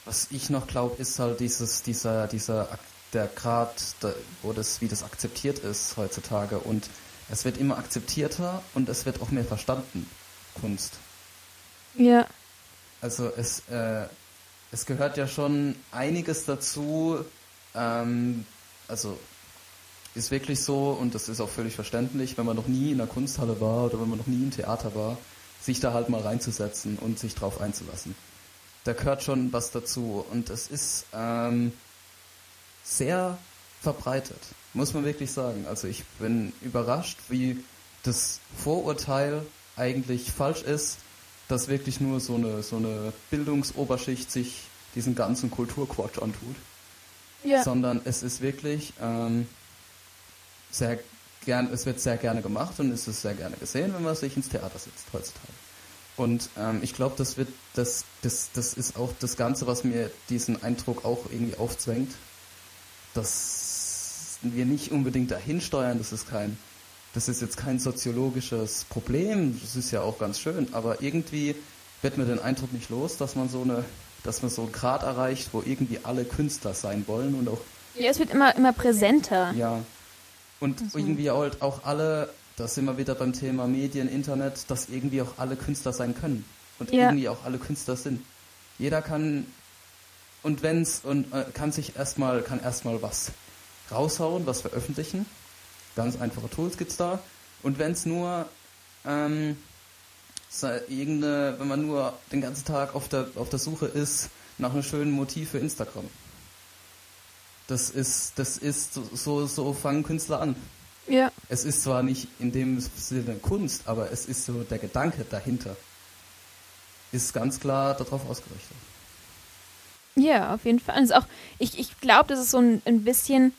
was ich noch glaube, ist halt dieses, dieser, dieser, der Grad, da- wo das, wie das akzeptiert ist heutzutage. Und es wird immer akzeptierter und es wird auch mehr verstanden, Kunst. Ja, Also es, äh, es gehört ja schon einiges dazu, ähm, also ist wirklich so und das ist auch völlig verständlich, wenn man noch nie in einer Kunsthalle war oder wenn man noch nie im Theater war, sich da halt mal reinzusetzen und sich drauf einzulassen. Da gehört schon was dazu und es ist ähm, sehr verbreitet, muss man wirklich sagen. Also ich bin überrascht, wie das Vorurteil eigentlich falsch ist, dass wirklich nur so eine, so eine Bildungsoberschicht sich diesen ganzen Kulturquatsch antut ja. sondern es ist wirklich ähm, sehr gern, es wird sehr gerne gemacht und es ist sehr gerne gesehen, wenn man sich ins Theater sitzt heutzutage. Und ähm, ich glaube, das wird, das, das, das ist auch das Ganze, was mir diesen Eindruck auch irgendwie aufzwängt, dass wir nicht unbedingt dahin steuern, das ist kein, das ist jetzt kein soziologisches Problem, das ist ja auch ganz schön, aber irgendwie wird mir den Eindruck nicht los, dass man so eine, dass man so einen Grad erreicht, wo irgendwie alle Künstler sein wollen und auch ja, es wird immer, immer präsenter. ja. Und Also- irgendwie halt auch alle, da sind wir wieder beim Thema Medien, Internet, dass irgendwie auch alle Künstler sein können. Und Ja. irgendwie auch alle Künstler sind. Jeder kann, und wenn's, und äh, kann sich erstmal, kann erstmal was raushauen, was veröffentlichen. Ganz einfache Tools gibt's da. Und wenn's nur, ähm, irgendeine, wenn man nur den ganzen Tag auf der, auf der Suche ist nach einem schönen Motiv für Instagram. Das ist, das ist, so- so, fangen Künstler an. Ja. Es ist zwar nicht in dem Sinne Kunst, aber es ist so der Gedanke dahinter. Ist ganz klar darauf ausgerichtet. Ja, auf jeden Fall. Also auch, ich, ich glaube, das ist so ein, ein bisschen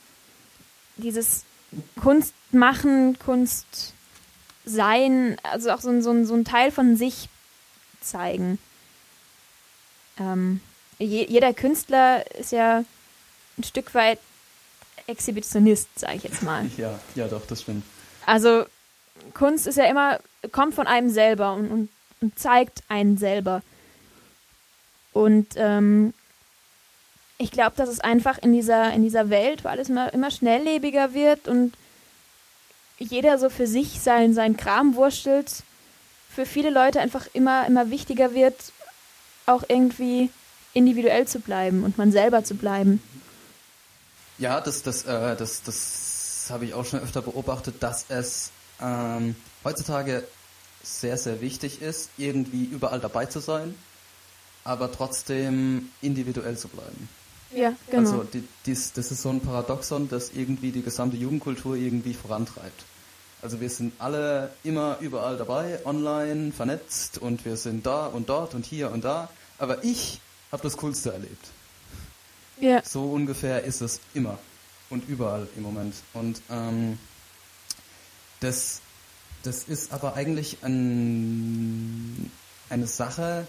dieses Kunst machen, Kunst sein, also auch so ein, so ein, so ein Teil von sich zeigen. Ähm, je, jeder Künstler ist ja ein Stück weit Exhibitionist, sage ich jetzt mal. Ja, ja doch, das stimmt. Also Kunst ist ja immer, kommt von einem selber und, und, und zeigt einen selber. Und ähm, ich glaube, dass es einfach in dieser, in dieser Welt, wo alles immer, immer schnelllebiger wird und jeder so für sich sein, seinen Kram wurstelt, für viele Leute einfach immer, immer wichtiger wird, auch irgendwie individuell zu bleiben und man selber zu bleiben. Ja, das, das, äh, das, das habe ich auch schon öfter beobachtet, dass es ähm, heutzutage sehr, sehr wichtig ist, irgendwie überall dabei zu sein, aber trotzdem individuell zu bleiben. Ja, genau. Also die, dies, das ist so ein Paradoxon, das irgendwie die gesamte Jugendkultur irgendwie vorantreibt. Also wir sind alle immer überall dabei, online, vernetzt und wir sind da und dort und hier und da. Aber ich habe das Coolste erlebt. Ja. So ungefähr ist es immer und überall im Moment. Und ähm, das, das ist aber eigentlich ein, eine Sache,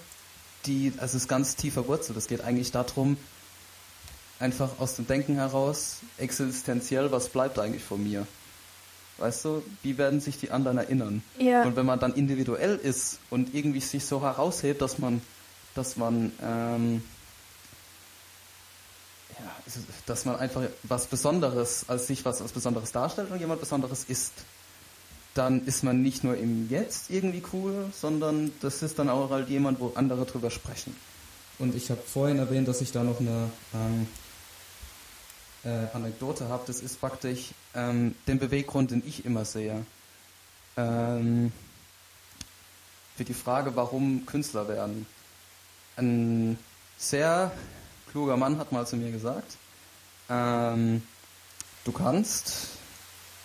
die, also es ist ganz tief verwurzelt. Es geht eigentlich darum, einfach aus dem Denken heraus, existenziell, was bleibt eigentlich von mir? Weißt du, wie werden sich die anderen erinnern? Ja. Und wenn man dann individuell ist und irgendwie sich so heraushebt, dass man dass man ähm, ja, dass man einfach was Besonderes, als sich was als Besonderes darstellt und jemand Besonderes ist. Dann ist man nicht nur im Jetzt irgendwie cool, sondern das ist dann auch halt jemand, wo andere drüber sprechen. Und ich habe vorhin erwähnt, dass ich da noch eine ähm, äh, Anekdote habe. Das ist praktisch ähm, den Beweggrund, den ich immer sehe. Ähm, für die Frage, warum Künstler werden. Ein sehr kluger Mann hat mal zu mir gesagt, ähm, du kannst,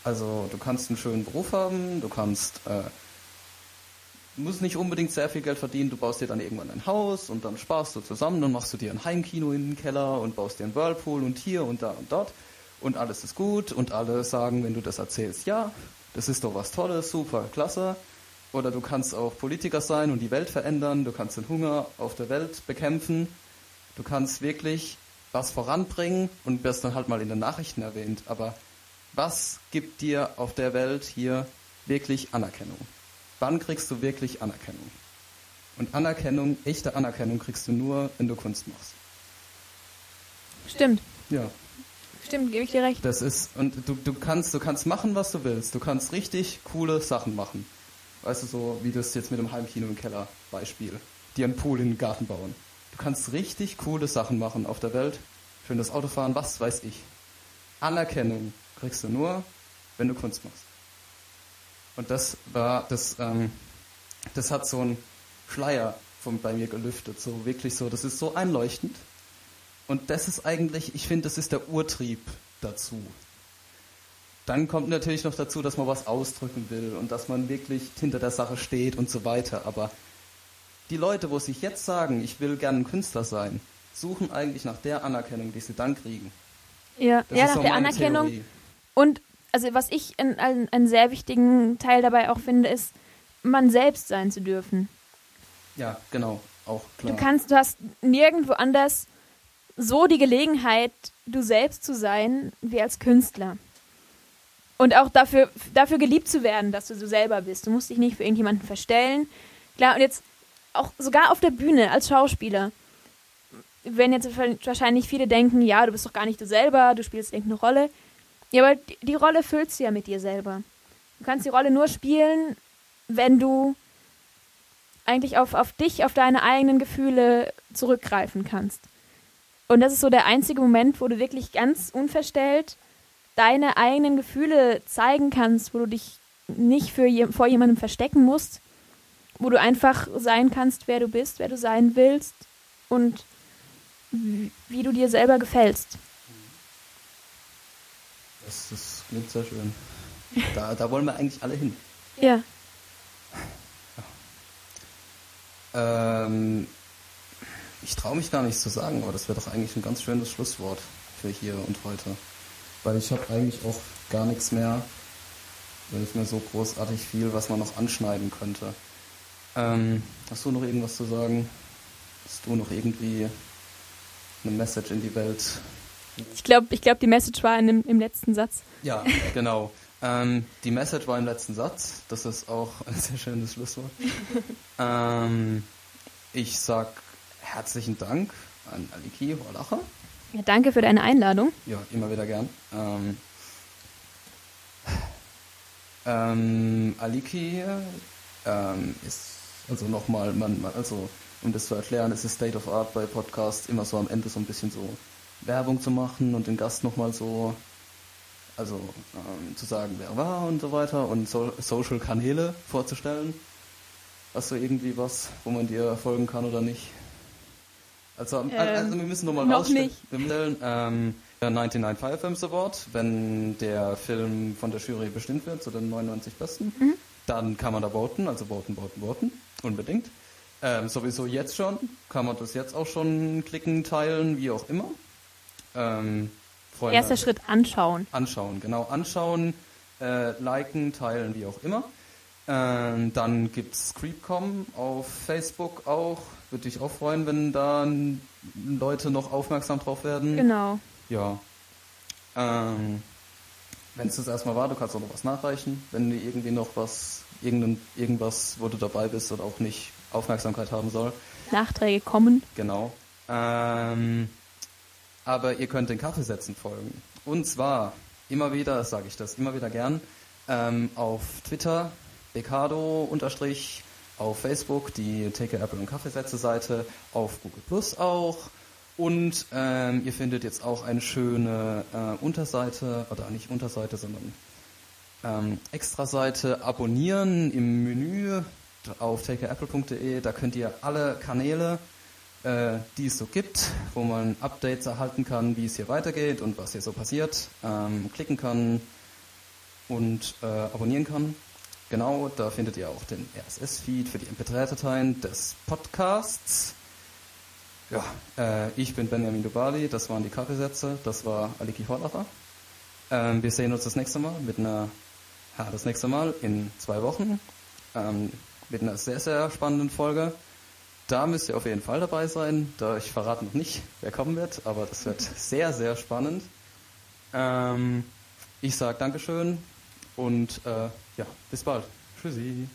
also du kannst einen schönen Beruf haben, du kannst, äh, musst nicht unbedingt sehr viel Geld verdienen, du baust dir dann irgendwann ein Haus und dann sparst du zusammen, dann machst du dir ein Heimkino in den Keller und baust dir einen Whirlpool und hier und da und dort und alles ist gut und alle sagen, wenn du das erzählst, ja, das ist doch was Tolles, super, klasse. Oder du kannst auch Politiker sein und die Welt verändern, du kannst den Hunger auf der Welt bekämpfen Du kannst wirklich was voranbringen und wirst dann halt mal in den Nachrichten erwähnt. Aber was gibt dir auf der Welt hier wirklich Anerkennung? Wann kriegst du wirklich Anerkennung? Und Anerkennung, echte Anerkennung kriegst du nur, wenn du Kunst machst. Stimmt. Ja. Stimmt, gebe ich dir recht. Das ist, und du, du kannst, du kannst machen, was du willst. Du kannst richtig coole Sachen machen. Weißt du, so wie das jetzt mit dem Heimkino im Keller Beispiel. Die einen Pool in den Garten bauen. Kannst richtig coole Sachen machen auf der Welt. Schönes Autofahren, was weiß ich. Anerkennung kriegst du nur, wenn du Kunst machst. Und das war, das, ähm, das hat so einen Schleier von, bei mir gelüftet, so wirklich so, das ist so einleuchtend. Und das ist eigentlich, ich finde, das ist der Urtrieb dazu. Dann kommt natürlich noch dazu, dass man was ausdrücken will und dass man wirklich hinter der Sache steht und so weiter. Aber die Leute, wo sich jetzt sagen, ich will gerne ein Künstler sein, suchen eigentlich nach der Anerkennung, die sie dann kriegen. Ja, ja nach der Anerkennung. Theorie. Und also was ich einen, einen sehr wichtigen Teil dabei auch finde, ist, man selbst sein zu dürfen. Ja, genau, auch klar. Du kannst, du hast nirgendwo anders so die Gelegenheit, du selbst zu sein, wie als Künstler. Und auch dafür, dafür geliebt zu werden, dass du so selber bist. Du musst dich nicht für irgendjemanden verstellen. Klar, und jetzt auch sogar auf der Bühne als Schauspieler, wenn jetzt wahrscheinlich viele denken, ja, du bist doch gar nicht du selber, du spielst irgendeine Rolle. Ja, aber die, die Rolle füllst du ja mit dir selber. Du kannst die Rolle nur spielen, wenn du eigentlich auf, auf dich, auf deine eigenen Gefühle zurückgreifen kannst. Und das ist so der einzige Moment, wo du wirklich ganz unverstellt deine eigenen Gefühle zeigen kannst, wo du dich nicht für je, vor jemandem verstecken musst, wo du einfach sein kannst, wer du bist, wer du sein willst und wie du dir selber gefällst. Das, das klingt sehr schön. Da, da wollen wir eigentlich alle hin. Ja. Ähm, ich traue mich gar nichts zu sagen, aber das wäre doch eigentlich ein ganz schönes Schlusswort für hier und heute. Weil ich habe eigentlich auch gar nichts mehr, nicht mehr so großartig viel, was man noch anschneiden könnte. Ähm, hast du noch irgendwas zu sagen? Hast du noch irgendwie eine Message in die Welt? Ich glaube, ich glaub, die Message war im, im letzten Satz. Ja, genau. Ähm, die Message war im letzten Satz. Das ist auch ein sehr schönes Schlusswort. ähm, ich sag herzlichen Dank an Aliki Horlacher. Ja, danke für deine Einladung. Ja, immer wieder gern. Ähm, ähm, Aliki ähm, ist also nochmal, man, man, also um das zu erklären, ist es State of Art bei Podcasts immer so am Ende so ein bisschen so Werbung zu machen und den Gast nochmal so, also ähm, zu sagen, wer war und so weiter und so, Social Kanäle vorzustellen. Hast du irgendwie was, wo man dir folgen kann oder nicht? Also, ähm, also wir müssen nochmal noch nicht. Wir stellen ähm, der 99 Firefilms Award, wenn der Film von der Jury bestimmt wird zu den 99 Besten. Mhm. Dann kann man da voten, also voten, voten, voten. Unbedingt. Ähm, sowieso jetzt schon. Kann man das jetzt auch schon klicken, teilen, wie auch immer. Ähm, Erster Schritt anschauen. Anschauen, genau. Anschauen, äh, liken, teilen, wie auch immer. Ähm, dann gibt es Creepcom auf Facebook auch. Würde dich auch freuen, wenn da Leute noch aufmerksam drauf werden. Genau. Ja. Ähm, wenn es das erstmal war, du kannst auch noch was nachreichen. Wenn du irgendwie noch was irgendein, irgendwas, wo du dabei bist oder auch nicht Aufmerksamkeit haben soll. Nachträge kommen. Genau. Ähm, aber ihr könnt den Kaffeesätzen folgen. Und zwar immer wieder, sage ich das immer wieder gern, ähm, auf Twitter, Becado unterstrich, auf Facebook die Take a Apple und Kaffeesätze Seite, auf Google Plus auch. Und ähm, ihr findet jetzt auch eine schöne äh, Unterseite, oder nicht Unterseite, sondern ähm, Extraseite abonnieren im Menü auf takeapple.de. Da könnt ihr alle Kanäle, äh, die es so gibt, wo man Updates erhalten kann, wie es hier weitergeht und was hier so passiert, ähm, klicken kann und äh, abonnieren kann. Genau, da findet ihr auch den RSS-Feed für die MP3-Dateien des Podcasts. Ja, äh, ich bin Benjamin Dubali, das waren die Kaffeesätze, das war Aliki Horlacher. Ähm, wir sehen uns das nächste Mal mit einer, ja, das nächste Mal in zwei Wochen ähm, mit einer sehr, sehr spannenden Folge. Da müsst ihr auf jeden Fall dabei sein. Da ich verrate noch nicht, wer kommen wird, aber das wird sehr, sehr spannend. Ähm, ich sage Dankeschön und äh, ja, bis bald. Tschüssi.